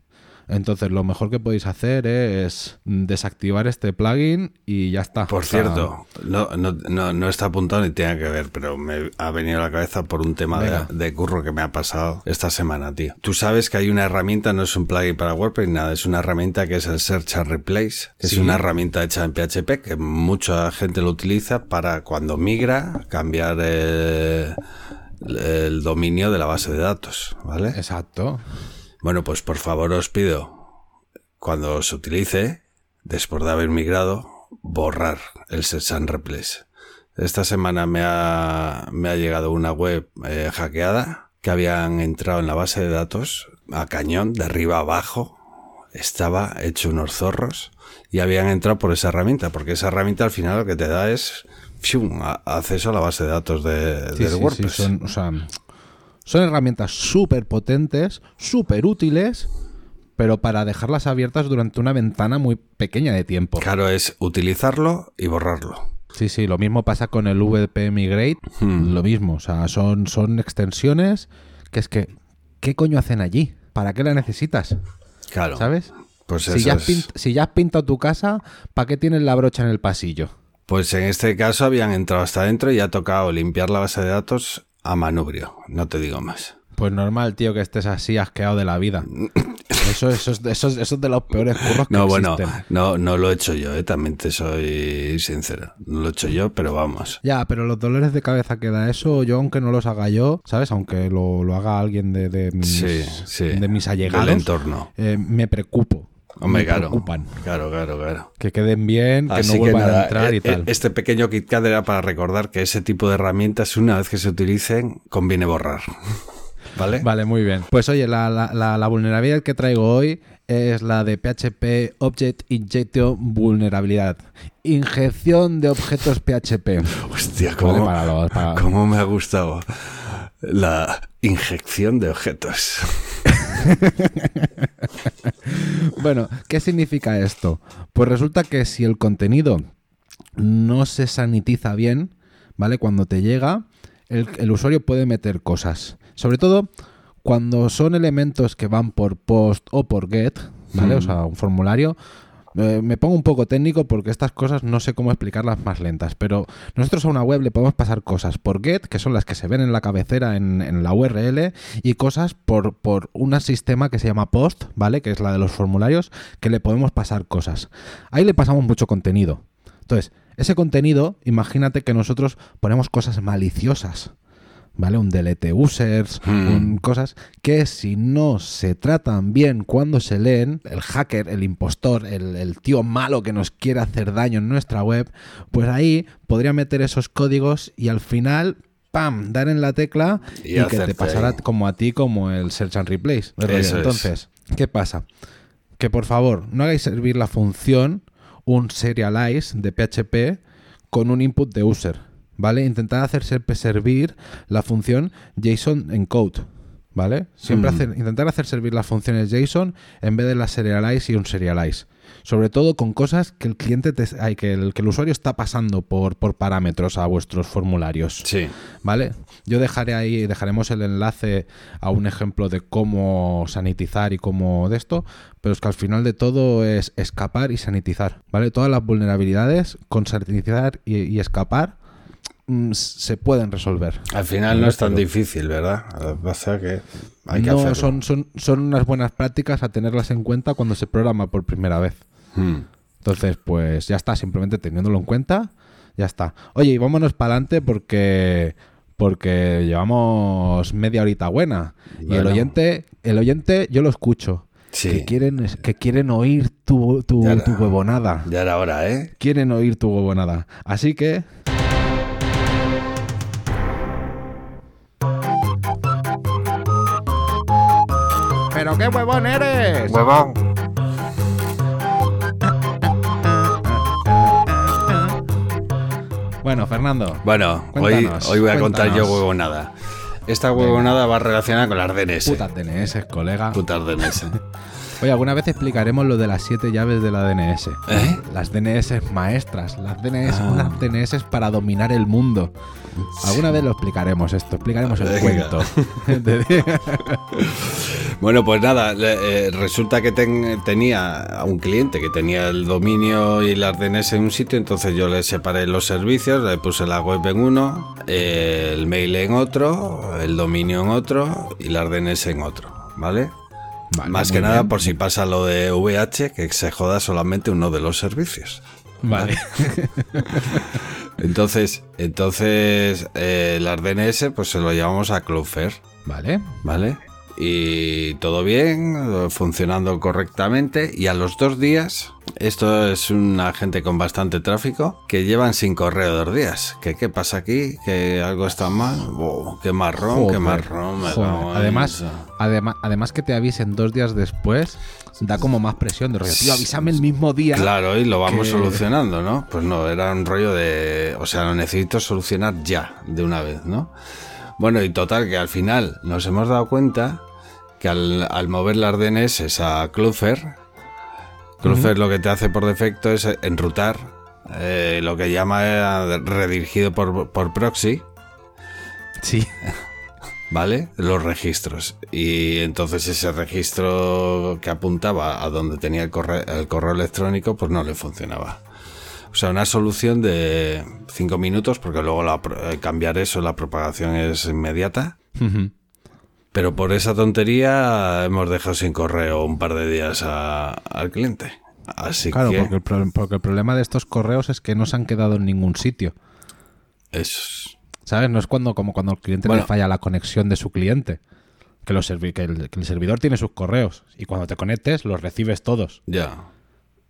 Speaker 2: Entonces, lo mejor que podéis hacer es desactivar este plugin y ya está.
Speaker 3: Por cierto, no, no, no, no está apuntado ni tiene que ver, pero me ha venido a la cabeza por un tema de, de curro que me ha pasado esta semana, tío. Tú sabes que hay una herramienta, no es un plugin para WordPress nada, es una herramienta que es el Search and Replace,
Speaker 2: Sí.
Speaker 3: es una herramienta hecha en PHP que mucha gente lo utiliza para cuando migra cambiar eh, el dominio de la base de datos, ¿vale?
Speaker 2: Exacto.
Speaker 3: Bueno, pues por favor os pido, cuando se utilice, después de haber migrado, borrar el and Replace. Esta semana me ha, me ha llegado una web eh, hackeada que habían entrado en la base de datos a cañón, de arriba abajo. Estaba hecho unos zorros y habían entrado por esa herramienta, porque esa herramienta al final lo que te da es acceso a la base de datos de,
Speaker 2: Sí,
Speaker 3: del
Speaker 2: sí, sí,
Speaker 3: WordPress.
Speaker 2: son, o sea, son herramientas súper potentes, súper útiles, pero para dejarlas abiertas durante una ventana muy pequeña de tiempo.
Speaker 3: Claro, es utilizarlo y borrarlo.
Speaker 2: Sí, sí, lo mismo pasa con el VP Migrate,
Speaker 3: Hmm.
Speaker 2: lo mismo, o sea, son, son extensiones que es que, ¿qué coño hacen allí? ¿Para qué la necesitas?
Speaker 3: Claro.
Speaker 2: ¿Sabes?
Speaker 3: Pues
Speaker 2: Si ya, has
Speaker 3: es-
Speaker 2: si ya has pintado tu casa, ¿para qué tienes la brocha en el pasillo?
Speaker 3: Pues en este caso habían entrado hasta adentro y ha tocado limpiar la base de datos a manubrio. No te digo más.
Speaker 2: Pues normal, tío, que estés así asqueado de la vida. Eso, eso, es, eso, es- eso es de los peores curros que
Speaker 3: No, bueno, no, no lo he hecho yo, ¿eh? también te soy sincero. No lo he hecho yo, pero vamos.
Speaker 2: Ya, pero los dolores de cabeza que da eso, yo aunque no los haga yo, ¿sabes? Aunque lo, lo haga alguien de, de mis,
Speaker 3: Sí, sí.
Speaker 2: de mis allegados,
Speaker 3: Del entorno.
Speaker 2: eh, me preocupo.
Speaker 3: Hombre,
Speaker 2: me
Speaker 3: claro.
Speaker 2: preocupan.
Speaker 3: Claro, claro, claro.
Speaker 2: Que queden bien, que
Speaker 3: Así
Speaker 2: no vuelvan
Speaker 3: nada,
Speaker 2: a entrar
Speaker 3: eh,
Speaker 2: y tal.
Speaker 3: eh, Este pequeño KitKat era para recordar que ese tipo de herramientas, una vez que se utilicen, conviene borrar. ¿Vale?
Speaker 2: Vale, muy bien. Pues oye, la, la- la- la vulnerabilidad que traigo hoy es la de PHP Object Injection Vulnerabilidad. Inyección de objetos PHP.
Speaker 3: Hostia,
Speaker 2: Vale,
Speaker 3: cómo,
Speaker 2: para los- para-
Speaker 3: cómo me ha gustado la inyección de objetos.
Speaker 2: Bueno, ¿qué significa esto? Pues resulta que si el contenido no se sanitiza bien, ¿vale? Cuando te llega, el, el usuario puede meter cosas. Sobre todo cuando son elementos que van por post o por get, ¿vale? O sea, un formulario. Eh, me pongo un poco técnico porque estas cosas no sé cómo explicarlas más lentas, pero nosotros a una web le podemos pasar cosas por get, que son las que se ven en la cabecera en, en la URL, y cosas por, por un sistema que se llama post, ¿vale? Que es la de los formularios, que le podemos pasar cosas. Ahí le pasamos mucho contenido. Entonces, ese contenido, imagínate que nosotros ponemos cosas maliciosas. ¿Vale? Un delete users,
Speaker 3: Hmm.
Speaker 2: un- cosas que si no se tratan bien cuando se leen, el hacker, el impostor, el, el tío malo que nos quiere hacer daño en nuestra web, pues ahí podría meter esos códigos y al final, ¡pam!, dar en la tecla
Speaker 3: Y
Speaker 2: y, que te pasara
Speaker 3: ahí.
Speaker 2: como a ti, como el Search and Replace. Entonces, ¿qué pasa? que por favor no hagáis servir la función un serialize de PHP con un input de user, ¿vale? Intentad hacer siempre servir la función JSON encode, ¿vale? Siempre
Speaker 3: Mm.
Speaker 2: hacer- intentar hacer servir las funciones JSON en vez de la serialize y un serialize. Sobre todo con cosas que el cliente te, ay, que, el, que el usuario está pasando por, por parámetros a vuestros formularios.
Speaker 3: Sí.
Speaker 2: ¿Vale? Yo dejaré ahí, dejaremos el enlace a un ejemplo de cómo sanitizar y cómo de esto, pero es que al final de todo es escapar y sanitizar, ¿vale? Todas las vulnerabilidades con sanitizar y, y escapar se pueden resolver.
Speaker 3: Al final no es tan difícil, ¿verdad? Pasa es que hay que
Speaker 2: no,
Speaker 3: hacerlo.
Speaker 2: son, son, son unas buenas prácticas a tenerlas en cuenta cuando se programa por primera vez.
Speaker 3: Mm.
Speaker 2: Entonces, pues ya está, simplemente teniéndolo en cuenta, ya está. Oye, y vámonos para adelante porque porque llevamos media horita buena. Y el oyente, el oyente, yo lo escucho.
Speaker 3: Sí.
Speaker 2: Que quieren, que quieren oír tu, tu,
Speaker 3: Ya era-
Speaker 2: tu huevonada.
Speaker 3: Ya era hora, ¿eh?
Speaker 2: Quieren oír tu huevonada. Así que. ¡Pero qué huevón eres!
Speaker 3: ¡Huevón!
Speaker 2: Bueno, Fernando.
Speaker 3: Bueno, hoy, voy a contar yo huevonada. Esta huevonada va relacionada con las DNS.
Speaker 2: Putas DNS, colega.
Speaker 3: Putas DNS.
Speaker 2: Oye, alguna vez explicaremos lo de las siete llaves de la DNS.
Speaker 3: ¿Eh?
Speaker 2: Las DNS maestras, las DNS,
Speaker 3: Ah.
Speaker 2: unas DNS para dominar el mundo. Alguna vez lo explicaremos esto, explicaremos el cuento.
Speaker 3: Bueno, pues nada, eh, resulta que ten- tenía a un cliente que tenía el dominio y las DNS en un sitio, entonces yo le separé los servicios, le puse la web en uno, eh, el mail en otro, el dominio en otro y las DNS en otro, ¿vale?
Speaker 2: Vale,
Speaker 3: Más que nada
Speaker 2: bien.
Speaker 3: por si pasa lo de VH, que se joda solamente uno de los servicios.
Speaker 2: Vale.
Speaker 3: Entonces, entonces eh, las DNS pues se lo llevamos a Cloudflare.
Speaker 2: Vale.
Speaker 3: ¿vale? Y todo bien, funcionando correctamente. Y a los dos días, esto es una gente con bastante tráfico, que llevan sin correo dos días. ¿Qué, qué pasa aquí? ¿Que algo está mal? Oh, ¡Qué marrón, qué
Speaker 2: Joder,
Speaker 3: marrón! me
Speaker 2: Además, además, además que te avisen dos días después, da como más presión de rollo. Tío, avísame el mismo día.
Speaker 3: Claro, y lo vamos
Speaker 2: que-
Speaker 3: solucionando, ¿no? Pues no, era un rollo de... O sea, lo necesito solucionar ya, de una vez, ¿no? Bueno, y total, que al final nos hemos dado cuenta que al, al mover las DNS a Cloudflare, Cloudflare lo que te hace por defecto es enrutar eh, lo que llama eh, redirigido por, por proxy,
Speaker 2: Sí.
Speaker 3: ¿vale? Los registros. Y entonces ese registro que apuntaba a donde tenía el correo, el correo electrónico, pues no le funcionaba. O sea, una solución de 5 minutos, porque luego la eh, cambiar eso, la propagación es inmediata. Pero por esa tontería hemos dejado sin correo un par de días a- al cliente. Así
Speaker 2: claro,
Speaker 3: que
Speaker 2: porque el, pro- porque el problema de estos correos es que no se han quedado en ningún sitio.
Speaker 3: es...
Speaker 2: ¿Sabes? No es cuando, como cuando al cliente
Speaker 3: Bueno.
Speaker 2: le falla la conexión de su cliente. Que, los servi- que, el, que el servidor tiene sus correos y cuando te conectes los recibes todos.
Speaker 3: Ya.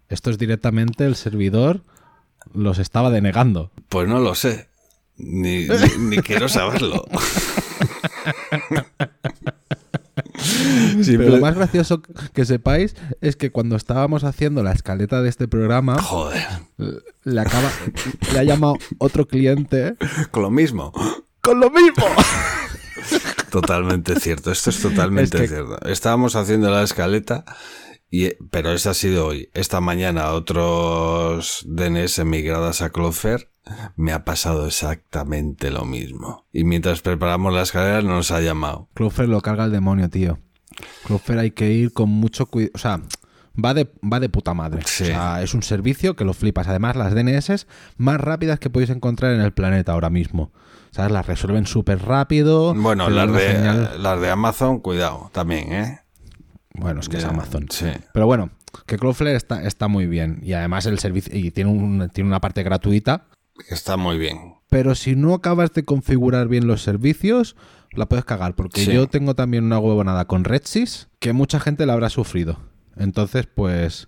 Speaker 2: Esto es directamente el servidor los estaba denegando.
Speaker 3: Pues no lo sé. Ni, ni- ni quiero saberlo.
Speaker 2: Pero lo más gracioso que sepáis es que cuando estábamos haciendo la escaleta de este programa,
Speaker 3: Joder.
Speaker 2: le, acaba, le ha llamado otro cliente
Speaker 3: Con lo mismo.
Speaker 2: con lo mismo.
Speaker 3: Totalmente cierto, esto es totalmente
Speaker 2: Es que-
Speaker 3: cierto. Estábamos haciendo la escaleta, y, pero esa ha sido hoy. Esta mañana otros DNS migradas a Cloudflare me ha pasado exactamente lo mismo. Y mientras preparamos la escalera nos ha llamado.
Speaker 2: Cloudflare lo carga el demonio, tío. Cloudflare hay que ir con mucho cuidado. O sea, va de, va de puta madre.
Speaker 3: Sí.
Speaker 2: O sea, es un servicio que lo flipas. Además, las DNS más rápidas que podéis encontrar en el planeta ahora mismo. ¿Sabes? Las resuelven súper rápido.
Speaker 3: Bueno, las de, las de Amazon, cuidado, también, ¿eh?
Speaker 2: Bueno, es que es Amazon.
Speaker 3: sí.
Speaker 2: Pero bueno, que Cloudflare está, está muy bien. Y además el servicio. Y tiene, un, tiene una parte gratuita.
Speaker 3: Está muy bien.
Speaker 2: Pero si no acabas de configurar bien los servicios, la puedes cagar. Porque
Speaker 3: Sí.
Speaker 2: yo tengo también una huevonada con Redsys que mucha gente la habrá sufrido. Entonces, pues.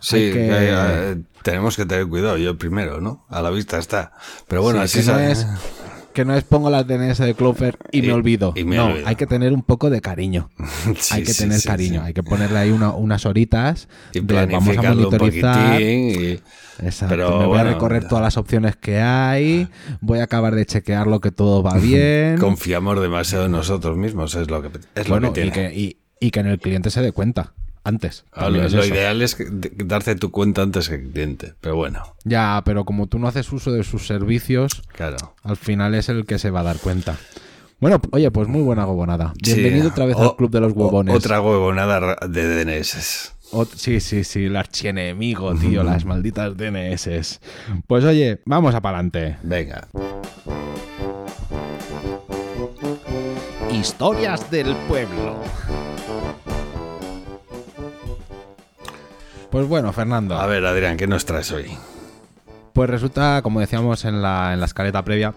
Speaker 3: Sí,
Speaker 2: que-
Speaker 3: que, eh, tenemos que tener cuidado, yo primero, ¿no? A la vista está. Pero bueno,
Speaker 2: Sí,
Speaker 3: así
Speaker 2: que no
Speaker 3: sa-
Speaker 2: es, que no es pongo las DNS de Clover y, me olvido.
Speaker 3: y me
Speaker 2: no,
Speaker 3: olvido.
Speaker 2: hay que tener un poco de cariño.
Speaker 3: Sí,
Speaker 2: hay que tener
Speaker 3: sí,
Speaker 2: cariño, hay que ponerle ahí una- unas horitas
Speaker 3: Y
Speaker 2: de vamos a monitorizar.
Speaker 3: y-
Speaker 2: Exacto,
Speaker 3: Pero
Speaker 2: me voy a recorrer todas las opciones que hay, voy a acabar de chequearlo que todo va bien.
Speaker 3: Confiamos demasiado en nosotros mismos, es lo que, es lo que
Speaker 2: y
Speaker 3: tiene.
Speaker 2: que, y, y que en el cliente se dé cuenta antes.
Speaker 3: Ah, lo
Speaker 2: es
Speaker 3: lo
Speaker 2: eso.
Speaker 3: ideal es que- de- darte tu cuenta antes que el cliente, pero bueno,
Speaker 2: Ya, pero como tú no haces uso de sus servicios,
Speaker 3: claro.
Speaker 2: al final es el que se va a dar cuenta. Bueno, oye, pues muy buena huevonada. Bienvenido
Speaker 3: Sí.
Speaker 2: otra vez
Speaker 3: O-
Speaker 2: al Club de los Huevones.
Speaker 3: Otra huevonada de DNS.
Speaker 2: Sí, sí, sí, el archienemigo, tío, las malditas DNS. Pues oye, vamos a pa'lante.
Speaker 3: Venga.
Speaker 2: Historias del pueblo. Pues bueno, Fernando.
Speaker 3: A ver, Adrián, ¿qué nos traes hoy?
Speaker 2: Pues resulta, como decíamos en la, en la escaleta previa,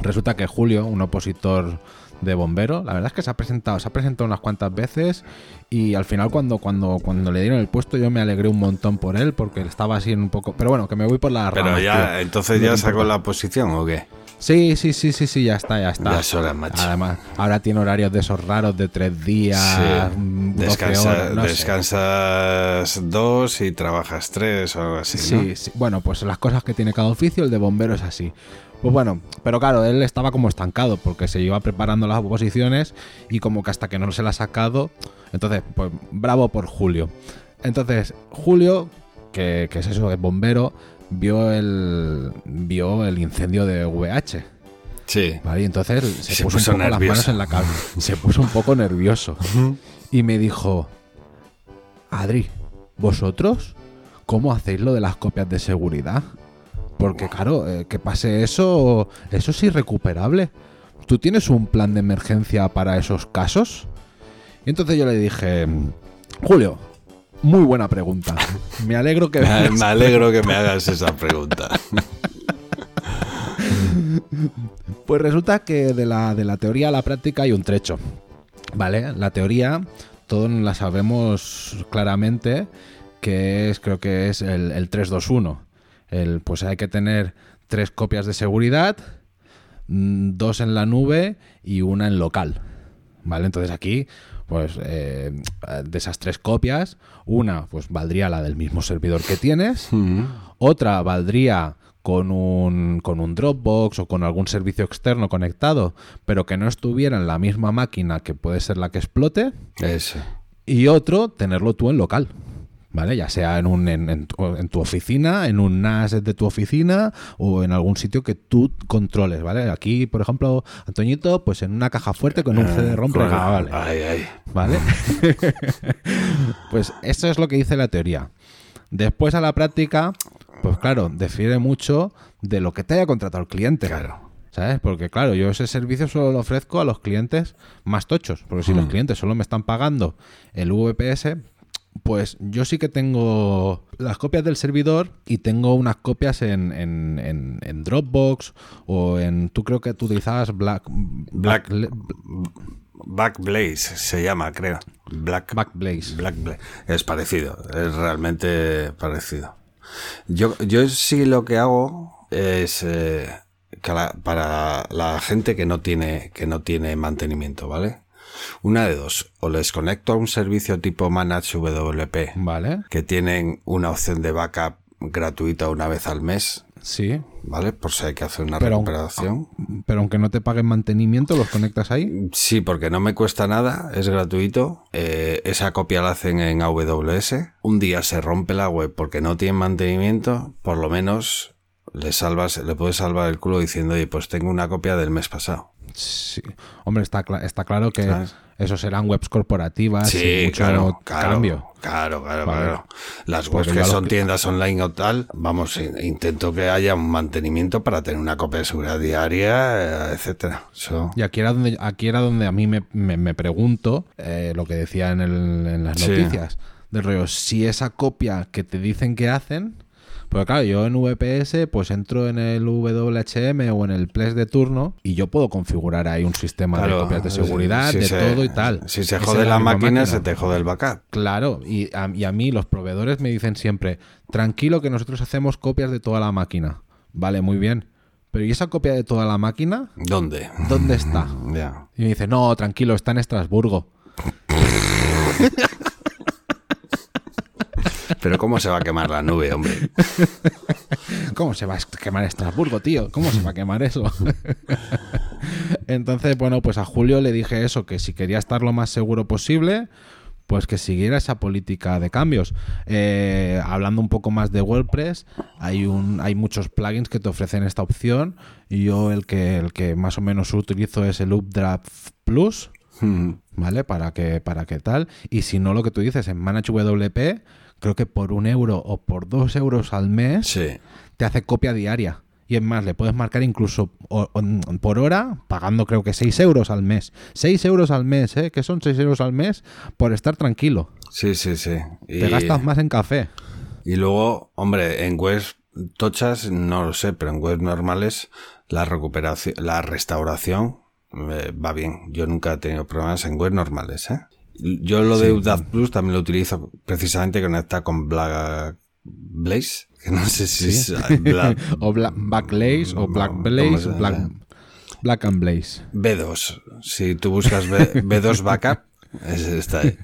Speaker 2: resulta que Julio, un opositor de bombero, la verdad es que se ha presentado, se ha presentado unas cuantas veces y al final cuando, cuando, cuando le dieron el puesto yo me alegré un montón por él porque estaba así en un poco... Pero bueno, que me voy por la
Speaker 3: Pero
Speaker 2: ramas,
Speaker 3: ya,
Speaker 2: tío.
Speaker 3: entonces
Speaker 2: No
Speaker 3: ya sacó la posición o qué?
Speaker 2: Sí, sí, sí, sí, sí, ya está, ya está.
Speaker 3: Ya es hora, macho.
Speaker 2: Además, ahora tiene horarios de esos raros de tres días,
Speaker 3: Sí.
Speaker 2: mm, 12
Speaker 3: Descansa-
Speaker 2: horas, no sé.
Speaker 3: descansas dos y trabajas tres o algo así,
Speaker 2: Sí,
Speaker 3: ¿no?
Speaker 2: sí. Bueno, pues las cosas que tiene cada oficio, el de bombero es así. Pues bueno, pero claro, él estaba como estancado porque se iba preparando las oposiciones y como que hasta que no se la ha sacado. Entonces, pues bravo por Julio. Entonces, Julio, que, que es eso, es bombero, vio el, vio el incendio de VH.
Speaker 3: Sí.
Speaker 2: ¿vale? Y entonces se,
Speaker 3: Se
Speaker 2: puso,
Speaker 3: puso
Speaker 2: un poco las
Speaker 3: nervioso.
Speaker 2: manos en la cabeza. Se puso un poco nervioso. y me dijo, Adri, ¿vosotros cómo hacéis lo de las copias de seguridad? Porque claro, eh, que pase eso, eso es irrecuperable. ¿Tú tienes un plan de emergencia para esos casos? Y entonces yo le dije, Julio, muy buena pregunta. Me alegro que...
Speaker 3: Me, me alegro que me hagas esa pregunta.
Speaker 2: Pues resulta que de la, de la teoría a la práctica hay un trecho. ¿Vale? La teoría, todos la sabemos claramente, que es, creo que es el, el 321. El, pues hay que tener tres copias de seguridad, mm, dos en la nube y una en local. ¿Vale? Entonces aquí, pues eh, de esas tres copias, una pues valdría la del mismo servidor que tienes, otra valdría con un, con un Dropbox o con algún servicio externo conectado, pero que no estuviera en la misma máquina que puede ser la que explote.
Speaker 3: Eso.
Speaker 2: Y otro, tenerlo tú en local. ¿Vale? Ya sea en, un, en, en tu, en tu oficina, en un NAS de tu oficina o en algún sitio que tú controles, ¿vale? Aquí, por ejemplo, Antoñito, pues en una caja fuerte con un CD-ROM
Speaker 3: Con-
Speaker 2: pegado, ¿vale? ¿Vale? pues eso es lo que dice la teoría. Después a la práctica, pues claro, difiere mucho de lo que te haya contratado el cliente.
Speaker 3: Claro.
Speaker 2: ¿Sabes? Porque claro, yo ese servicio solo lo ofrezco a los clientes más tochos. Porque si los clientes solo me están pagando el VPS, pues yo sí que tengo las copias del servidor y tengo unas copias en, en- en- en Dropbox o en... Tú creo que tú utilizabas Black...
Speaker 3: Black-
Speaker 2: Black-
Speaker 3: Backblaze se llama, creo. Black,
Speaker 2: Backblaze.
Speaker 3: Black Bla- Es parecido, es realmente parecido. Yo, yo sí lo que hago es eh, para la gente que no tiene que no tiene mantenimiento, ¿vale? Una de dos, o les conecto a un servicio tipo Manage WP
Speaker 2: Vale,
Speaker 3: que tienen una opción de backup gratuita una vez al mes,
Speaker 2: sí.
Speaker 3: ¿vale? Por si hay que hacer una
Speaker 2: Pero-
Speaker 3: recuperación.
Speaker 2: Pero aunque no te paguen mantenimiento, los conectas ahí.
Speaker 3: Sí, porque no me cuesta nada, es gratuito. Eh, esa copia la hacen en AWS. Un día se rompe la web porque no tiene mantenimiento, por lo menos le salvas, le puedes salvar el culo diciendo, oye, pues tengo una copia del mes pasado.
Speaker 2: Sí. Hombre, está, cla- está claro que
Speaker 3: ¿Sabes?
Speaker 2: esos serán webs corporativas
Speaker 3: Sí,
Speaker 2: y mucho
Speaker 3: claro, claro,
Speaker 2: cambio.
Speaker 3: Claro, claro,
Speaker 2: Vale.
Speaker 3: claro. Las
Speaker 2: Porque
Speaker 3: webs que son
Speaker 2: que-
Speaker 3: tiendas online o tal, vamos, in- intento que haya un mantenimiento para tener una copia de seguridad diaria, eh, etcétera. Eso-
Speaker 2: Y aquí era donde, aquí era donde a mí me, me- me pregunto eh, lo que decía en, el- en las
Speaker 3: Sí.
Speaker 2: noticias. Del rollo, si esa copia que te dicen que hacen. Porque claro, yo en VPS pues entro en el WHM o en el Ples de turno y yo puedo configurar ahí un sistema
Speaker 3: Claro,
Speaker 2: de copias de
Speaker 3: si-
Speaker 2: seguridad,
Speaker 3: si
Speaker 2: de
Speaker 3: se-
Speaker 2: todo y tal.
Speaker 3: Si se jode la máquina, se te jode el backup.
Speaker 2: Claro, y a, y a mí los proveedores me dicen siempre, tranquilo que nosotros hacemos copias de toda la máquina. Vale, muy bien. pero ¿y esa copia de toda la máquina?
Speaker 3: ¿Dónde?
Speaker 2: ¿Dónde está?
Speaker 3: Ya.
Speaker 2: Y me dice, no, tranquilo, está en Estrasburgo.
Speaker 3: Pero ¿cómo se va a quemar la nube, hombre?
Speaker 2: ¿Cómo se va a quemar Estrasburgo, tío? ¿Cómo se va a quemar eso? Entonces, bueno, pues a Julio le dije eso, que si quería estar lo más seguro posible, pues que siguiera esa política de cambios. Eh, hablando un poco más de WordPress, hay un, hay muchos plugins que te ofrecen esta opción. Y yo el que, el que más o menos utilizo es el Updraft Plus.
Speaker 3: Mm,
Speaker 2: ¿Vale? Para que, para que tal. Y si no, lo que tú dices en ManageWP, creo que por un euro o por dos euros al mes
Speaker 3: Sí.
Speaker 2: te hace copia diaria. Y es más, le puedes marcar incluso por hora, pagando creo que 6 euros al mes. 6 euros al mes, ¿eh? Que son 6 euros al mes por estar tranquilo.
Speaker 3: Sí, sí, sí. Y,
Speaker 2: Te gastas más en café.
Speaker 3: y luego, hombre, en webs tochas no lo sé, pero en webs normales la recuperación, la restauración eh, va bien. Yo nunca he tenido problemas en webs normales, ¿eh? Yo lo de UDAP Plus también lo utilizo precisamente conecta con Black Blaze, que no sé si
Speaker 2: Sí.
Speaker 3: es Black
Speaker 2: O Black, Blaze, o Black
Speaker 3: ¿Cómo
Speaker 2: Blaze, Black? Black and Blaze.
Speaker 3: B2. Si tú buscas B, 2 Backup, es- está ahí.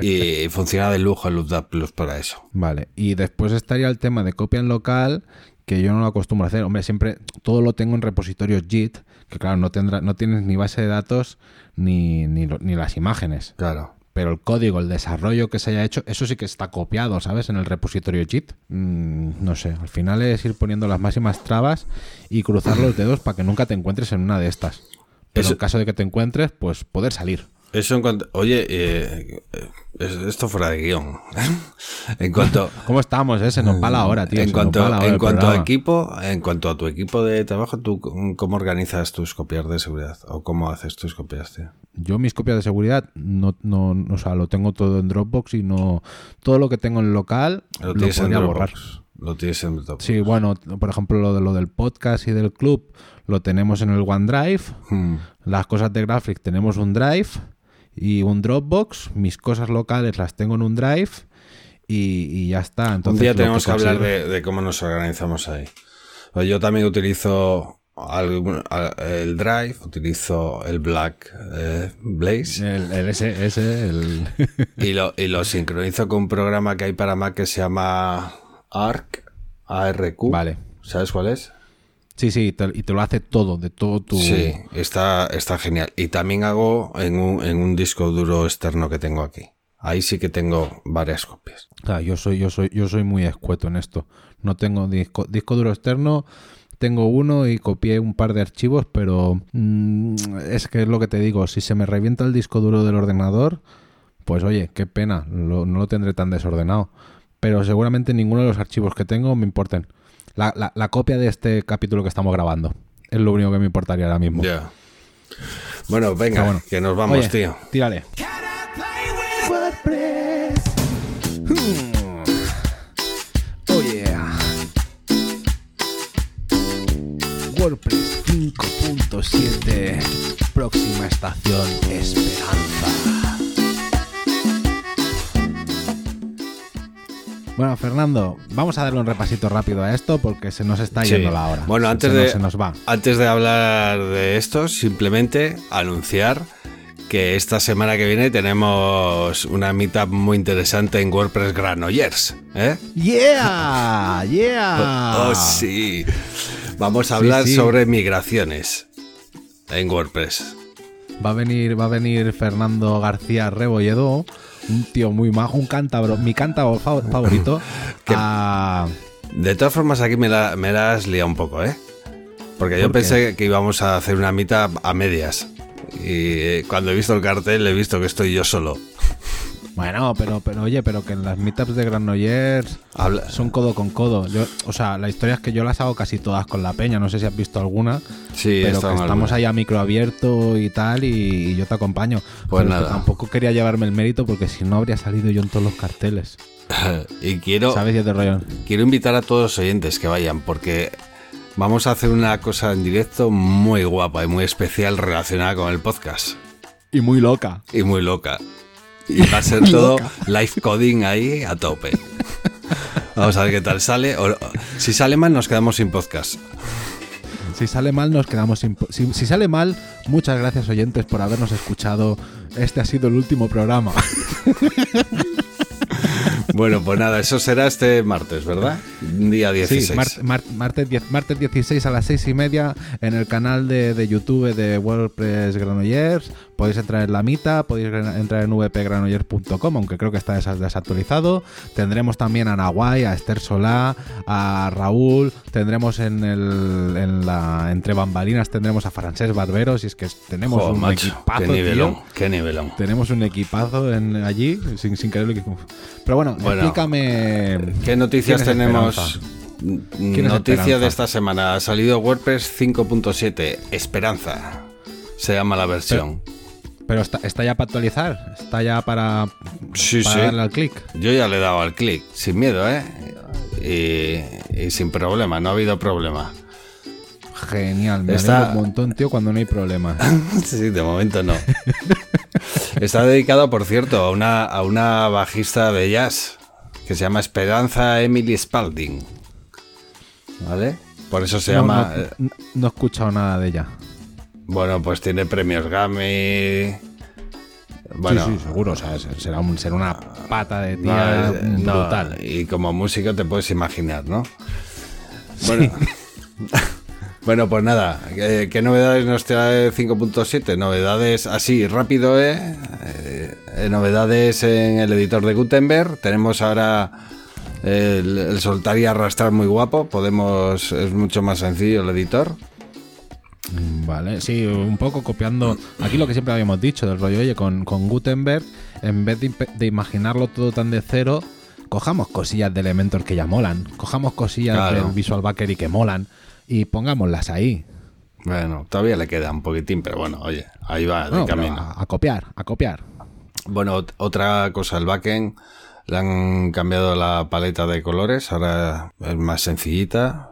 Speaker 3: Y funciona de lujo el UDAP Plus para eso.
Speaker 2: Vale. Y después estaría el tema de copia en local, que yo no lo acostumbro a hacer. Hombre, siempre todo lo tengo en repositorios JIT, que claro, no, tendrá, no tienes ni base de datos ni, ni, ni las imágenes.
Speaker 3: Claro.
Speaker 2: Pero el código, el desarrollo que se haya hecho, eso sí que está copiado, ¿sabes? En el repositorio JIT. Mm, no sé, al final es ir poniendo las máximas trabas y cruzar los dedos para que nunca te encuentres en una de estas. Pero
Speaker 3: Eso-
Speaker 2: en caso de que te encuentres, pues poder salir.
Speaker 3: Eso en cuanto. Oye, eh, eh, es- esto fuera de guion. en cuanto.
Speaker 2: ¿Cómo estamos, eh? Se nos va la hora, tío.
Speaker 3: en cuanto,
Speaker 2: hora
Speaker 3: en cuanto a equipo, en cuanto a tu equipo de trabajo, ¿tú cómo organizas tus copias de seguridad? ¿O cómo haces tus copias, tío?
Speaker 2: Yo mis copias de seguridad no, no, o sea, lo tengo todo en Dropbox y no todo lo que tengo en local
Speaker 3: Lo
Speaker 2: lo,
Speaker 3: tienes en
Speaker 2: podría
Speaker 3: Dropbox.
Speaker 2: borrar.
Speaker 3: Lo tienes en Dropbox.
Speaker 2: Sí, bueno, por ejemplo, lo de lo del podcast y del club lo tenemos en el OneDrive.
Speaker 3: Hmm.
Speaker 2: Las cosas de Graphic tenemos un Drive y un Dropbox. Mis cosas locales las tengo en un Drive y, y ya está.
Speaker 3: Un
Speaker 2: Entonces,
Speaker 3: día
Speaker 2: lo
Speaker 3: tenemos que hablar de, de cómo nos organizamos ahí. Pues Yo también utilizo algún- el Drive, utilizo el Black eh, Blaze
Speaker 2: El, el ese, ese, el...
Speaker 3: y, lo, y lo sincronizo con un programa que hay para Mac que se llama ARC, ARQ.
Speaker 2: Vale.
Speaker 3: ¿Sabes cuál es?
Speaker 2: Sí, sí, te- y te lo hace todo, de todo tu...
Speaker 3: Sí, está, está genial. Y también hago en un, en un disco duro externo que tengo aquí. Ahí sí que tengo varias copias.
Speaker 2: Claro, yo soy, yo soy, yo soy muy escueto en esto. No tengo disco, disco duro externo, tengo uno y copié un par de archivos, pero mm, es que es lo que te digo, si se me revienta el disco duro del ordenador, pues oye, qué pena, lo- no lo tendré tan desordenado. Pero seguramente ninguno de los archivos que tengo me importen. La, la- la copia de este capítulo que estamos grabando es lo único que me importaría ahora mismo.
Speaker 3: Ya. Bueno, venga,
Speaker 2: bueno.
Speaker 3: que nos vamos,
Speaker 2: Oye,
Speaker 3: tío.
Speaker 2: Tírale. Oh yeah. WordPress 5.7. Próxima estación Esperanza. Bueno, Fernando, vamos a darle un repasito rápido a esto porque se nos está
Speaker 3: Sí.
Speaker 2: yendo la hora.
Speaker 3: Bueno, antes
Speaker 2: se
Speaker 3: de,
Speaker 2: nos- se nos va.
Speaker 3: antes de hablar de esto, simplemente anunciar que esta semana que viene tenemos una meetup muy interesante en WordPress Granollers. ¿eh?
Speaker 2: Yeah, yeah.
Speaker 3: Oh, sí. Vamos a
Speaker 2: Sí,
Speaker 3: hablar
Speaker 2: sí.
Speaker 3: sobre migraciones en WordPress.
Speaker 2: Va a venir, va a venir Fernando García Rebolledo, un tío muy majo, un cántabro, mi cántabro fa- favorito. a-
Speaker 3: De todas formas, aquí me la, me la has liado un poco, ¿eh? Porque yo pensé que íbamos a hacer una meetup a medias. Y eh, cuando he visto el cartel he visto que estoy yo solo.
Speaker 2: Bueno, pero, pero oye, pero que en las meetups de Granollers
Speaker 3: Habla-
Speaker 2: son codo con codo. Yo, o sea, la historia es que yo las hago casi todas con la peña, no sé si has visto alguna,
Speaker 3: Sí,
Speaker 2: pero que estamos ahí a micro abierto y tal, y, y yo te acompaño.
Speaker 3: Pues
Speaker 2: Pero
Speaker 3: nada.
Speaker 2: tampoco quería llevarme el mérito porque si no habría salido yo en todos los carteles.
Speaker 3: y quiero,
Speaker 2: ¿Sabes? Y es de rollo.
Speaker 3: quiero invitar a todos los oyentes que vayan porque vamos a hacer una cosa en directo muy guapa y muy especial relacionada con el podcast.
Speaker 2: Y muy loca.
Speaker 3: Y muy loca. Y va a ser todo live coding ahí a tope. Vamos a ver qué tal sale. O- si sale mal, nos quedamos sin podcast.
Speaker 2: Si sale mal, nos quedamos sin. Si, si sale mal, muchas gracias, oyentes, por habernos escuchado. Este ha sido el último programa.
Speaker 3: Bueno, pues nada, eso será este martes, ¿verdad? Día 16.
Speaker 2: Sí, mar- mar- martes, 10 martes 16 a las 6 y media en el canal de, de YouTube de WordPress Granollers. Podéis entrar en la mitad, podéis entrar en vpgranollers.com, aunque creo que está desa- desactualizado. Tendremos también a Nahuay, a Esther Solá, a Raúl. Tendremos en, el, en la entre bambalinas tendremos a Francesc Barberos. Y es que tenemos
Speaker 3: Joder,
Speaker 2: un
Speaker 3: macho,
Speaker 2: equipazo,
Speaker 3: qué
Speaker 2: tío.
Speaker 3: nivelón, qué nivelón.
Speaker 2: Tenemos un equipazo en, allí, sin, sin quererlo. Pero bueno,
Speaker 3: Bueno,
Speaker 2: explícame.
Speaker 3: ¿Qué noticias
Speaker 2: ¿quién es
Speaker 3: tenemos?
Speaker 2: Esperanza?
Speaker 3: N-
Speaker 2: ¿Quién es
Speaker 3: Noticia de esta semana. Ha salido WordPress 5.7. Esperanza. Se llama la versión.
Speaker 2: Pero está, está ya para actualizar, está ya para,
Speaker 3: Sí,
Speaker 2: para
Speaker 3: sí.
Speaker 2: darle al clic.
Speaker 3: Yo ya le he dado al clic, sin miedo, ¿eh? Y, y sin problema, no ha habido problema.
Speaker 2: Genial, me
Speaker 3: Está-
Speaker 2: un montón, tío, cuando no hay problema.
Speaker 3: Sí, de momento no. Está dedicado, por cierto, a una, a una bajista de jazz que se llama Esperanza Emily Spalding. ¿Vale? Por eso se
Speaker 2: no,
Speaker 3: llama.
Speaker 2: no,
Speaker 3: eh,
Speaker 2: no- no he escuchado nada de ella.
Speaker 3: Bueno, pues tiene premios Grammy. Bueno,
Speaker 2: sí, sí, seguro, o sea, se- será, un- será una pata de tía
Speaker 3: no,
Speaker 2: brutal.
Speaker 3: y como músico te puedes imaginar, ¿no? Bueno, bueno pues nada, ¿qué, qué novedades nos trae 5.7? Novedades así, rápido, ¿eh? Eh, eh, Novedades en el editor de Gutenberg. Tenemos ahora el, el soltar y arrastrar muy guapo. Podemos, es mucho más sencillo el editor.
Speaker 2: Mm, Vale, sí, un poco copiando aquí lo que siempre habíamos dicho del rollo, oye, con, con Gutenberg, en vez de, de imaginarlo todo tan de cero, cojamos cosillas de elementos que ya molan, cojamos cosillas
Speaker 3: Claro.
Speaker 2: del Visual Bakery que molan y pongámoslas ahí.
Speaker 3: Bueno, todavía le queda un poquitín, pero bueno, oye, ahí va de
Speaker 2: No, pero
Speaker 3: camino.
Speaker 2: a, a copiar, a copiar.
Speaker 3: Bueno, ot- otra cosa, el backend le han cambiado la paleta de colores, ahora es más sencillita.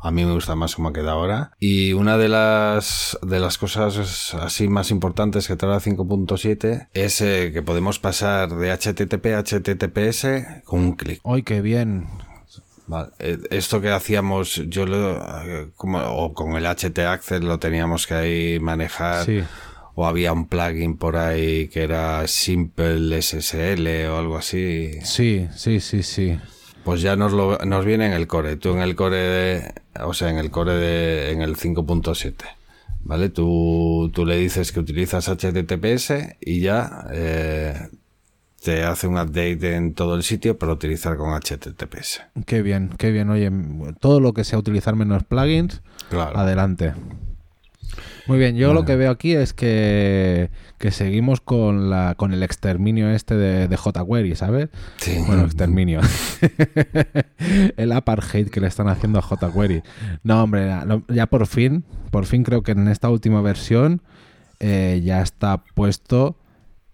Speaker 3: A mí me gusta más como queda ahora. Y una de las, de las cosas así más importantes que trae la 5.7 es eh, que podemos pasar de HTTP a HTTPS con un clic.
Speaker 2: ¡Ay, qué bien!
Speaker 3: Vale, eh, Esto que hacíamos, yo lo, eh, como, o con el HT Access lo teníamos que ahí manejar.
Speaker 2: Sí.
Speaker 3: O había un plugin por ahí que era Simple SSL o algo así.
Speaker 2: Sí, sí, sí, sí.
Speaker 3: Pues ya nos, lo, nos viene en el core. Tú en el core de, o sea, en el core de, en el 5.7. ¿Vale? Tú, tú le dices que utilizas HTTPS y ya eh, te hace un update en todo el sitio para utilizar con HTTPS.
Speaker 2: Qué bien, qué bien. Oye, todo lo que sea utilizar menos plugins,
Speaker 3: Claro.
Speaker 2: adelante. Muy bien, yo lo que veo aquí es que, que seguimos con la con el exterminio este de, de jQuery, ¿sabes?
Speaker 3: Sí.
Speaker 2: Bueno, exterminio. el apartheid que le están haciendo a jQuery. No, hombre, ya- por fin, por fin creo que en esta última versión eh, ya está puesto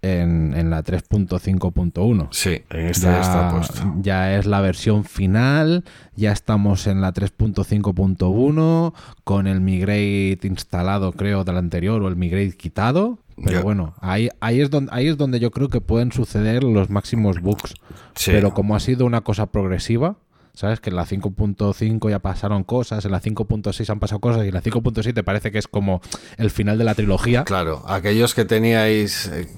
Speaker 2: en, en la 3.5.1
Speaker 3: Sí, en este ya está puesto.
Speaker 2: ya es la versión final, ya estamos en la 3.5.1 con el migrate instalado creo del anterior o el migrate quitado. Pero bueno, ahí, ahí, es donde, ahí es donde yo creo que pueden suceder los máximos bugs.
Speaker 3: Sí.
Speaker 2: Pero como ha sido una cosa progresiva, ¿sabes? Que en la 5.5 ya pasaron cosas, en la 5.6 han pasado cosas y en la 5.7 parece que es como el final de la trilogía.
Speaker 3: Claro, aquellos que teníais eh,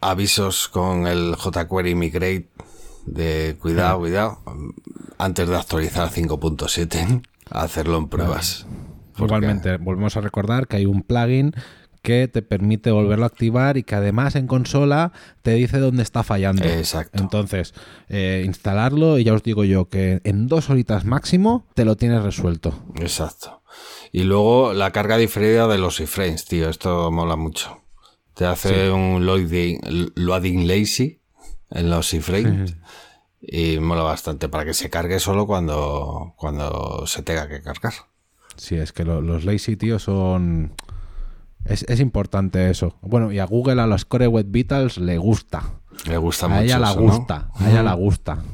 Speaker 3: avisos con el jQuery Migrate de cuidado, cuidado, antes de actualizar 5.7, hacerlo en pruebas.
Speaker 2: Igualmente, volvemos a recordar que hay un plugin que te permite volverlo a activar y que además en consola te dice dónde está fallando.
Speaker 3: Exacto.
Speaker 2: Entonces, eh, instalarlo y ya os digo yo que en dos horitas máximo te lo tienes resuelto.
Speaker 3: Exacto. Y luego la carga diferida de los iframes, tío, esto mola mucho. Te hace un loading, loading lazy en los iframes y mola bastante para que se cargue solo cuando, cuando se tenga que cargar.
Speaker 2: Sí, es que lo- los lazy, tío, son... Es, es importante eso. Bueno, y a Google, a los Core Web Vitals, le gusta.
Speaker 3: Me gusta
Speaker 2: A
Speaker 3: mucho.
Speaker 2: ella la
Speaker 3: eso, ¿no?
Speaker 2: gusta. A ella la gusta.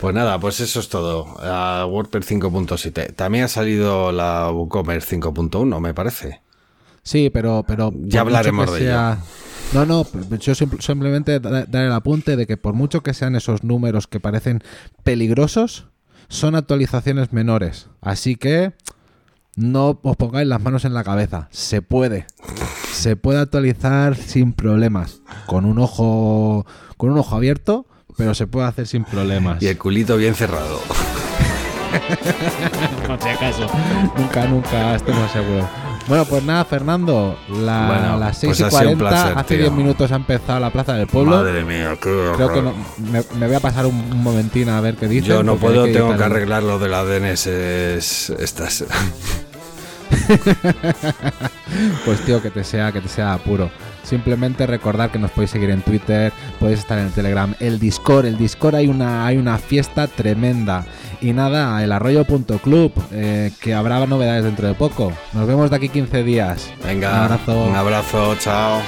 Speaker 3: Pues nada, pues eso es todo. A WordPress 5.7. También ha salido la WooCommerce 5.1, me parece.
Speaker 2: Sí, pero... pero mucho
Speaker 3: hablaremos de ello.
Speaker 2: No, no, yo simp- simplemente da- dar el apunte de que por mucho que sean esos números que parecen peligrosos, son actualizaciones menores. Así que no os pongáis las manos en la cabeza. Se puede. Se puede actualizar sin problemas. Con un ojo. Con un ojo abierto, pero se puede hacer sin problemas.
Speaker 3: Y el culito bien cerrado.
Speaker 1: Por si acaso.
Speaker 2: Nunca, nunca, estemos seguros. Bueno, pues nada, Fernando. La,
Speaker 3: Bueno,
Speaker 2: las 6
Speaker 3: pues
Speaker 2: y
Speaker 3: ha sido un
Speaker 2: 40,
Speaker 3: placer,
Speaker 2: hace
Speaker 3: tío.
Speaker 2: 10 minutos ha empezado la plaza del pueblo.
Speaker 3: Madre mía, qué horror.
Speaker 2: Creo que no- me, me voy a pasar un, un momentín a ver qué dice.
Speaker 3: Yo no puedo, tengo que arreglar lo de la DNS estas.
Speaker 2: Pues tío, que te sea, que te sea puro. Simplemente recordar que nos podéis seguir en Twitter, podéis estar en el Telegram, el Discord, el Discord hay una, hay una fiesta tremenda. Y nada, el arroyo.club, eh, que habrá novedades dentro de poco. Nos vemos de aquí 15 días.
Speaker 3: Venga,
Speaker 2: Un abrazo.
Speaker 3: Un abrazo, chao.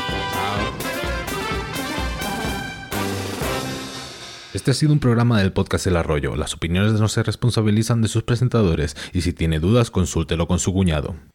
Speaker 1: Este ha sido un programa del podcast El Arroyo. Las opiniones no se responsabilizan de sus presentadores y si tiene dudas consúltelo con su cuñado.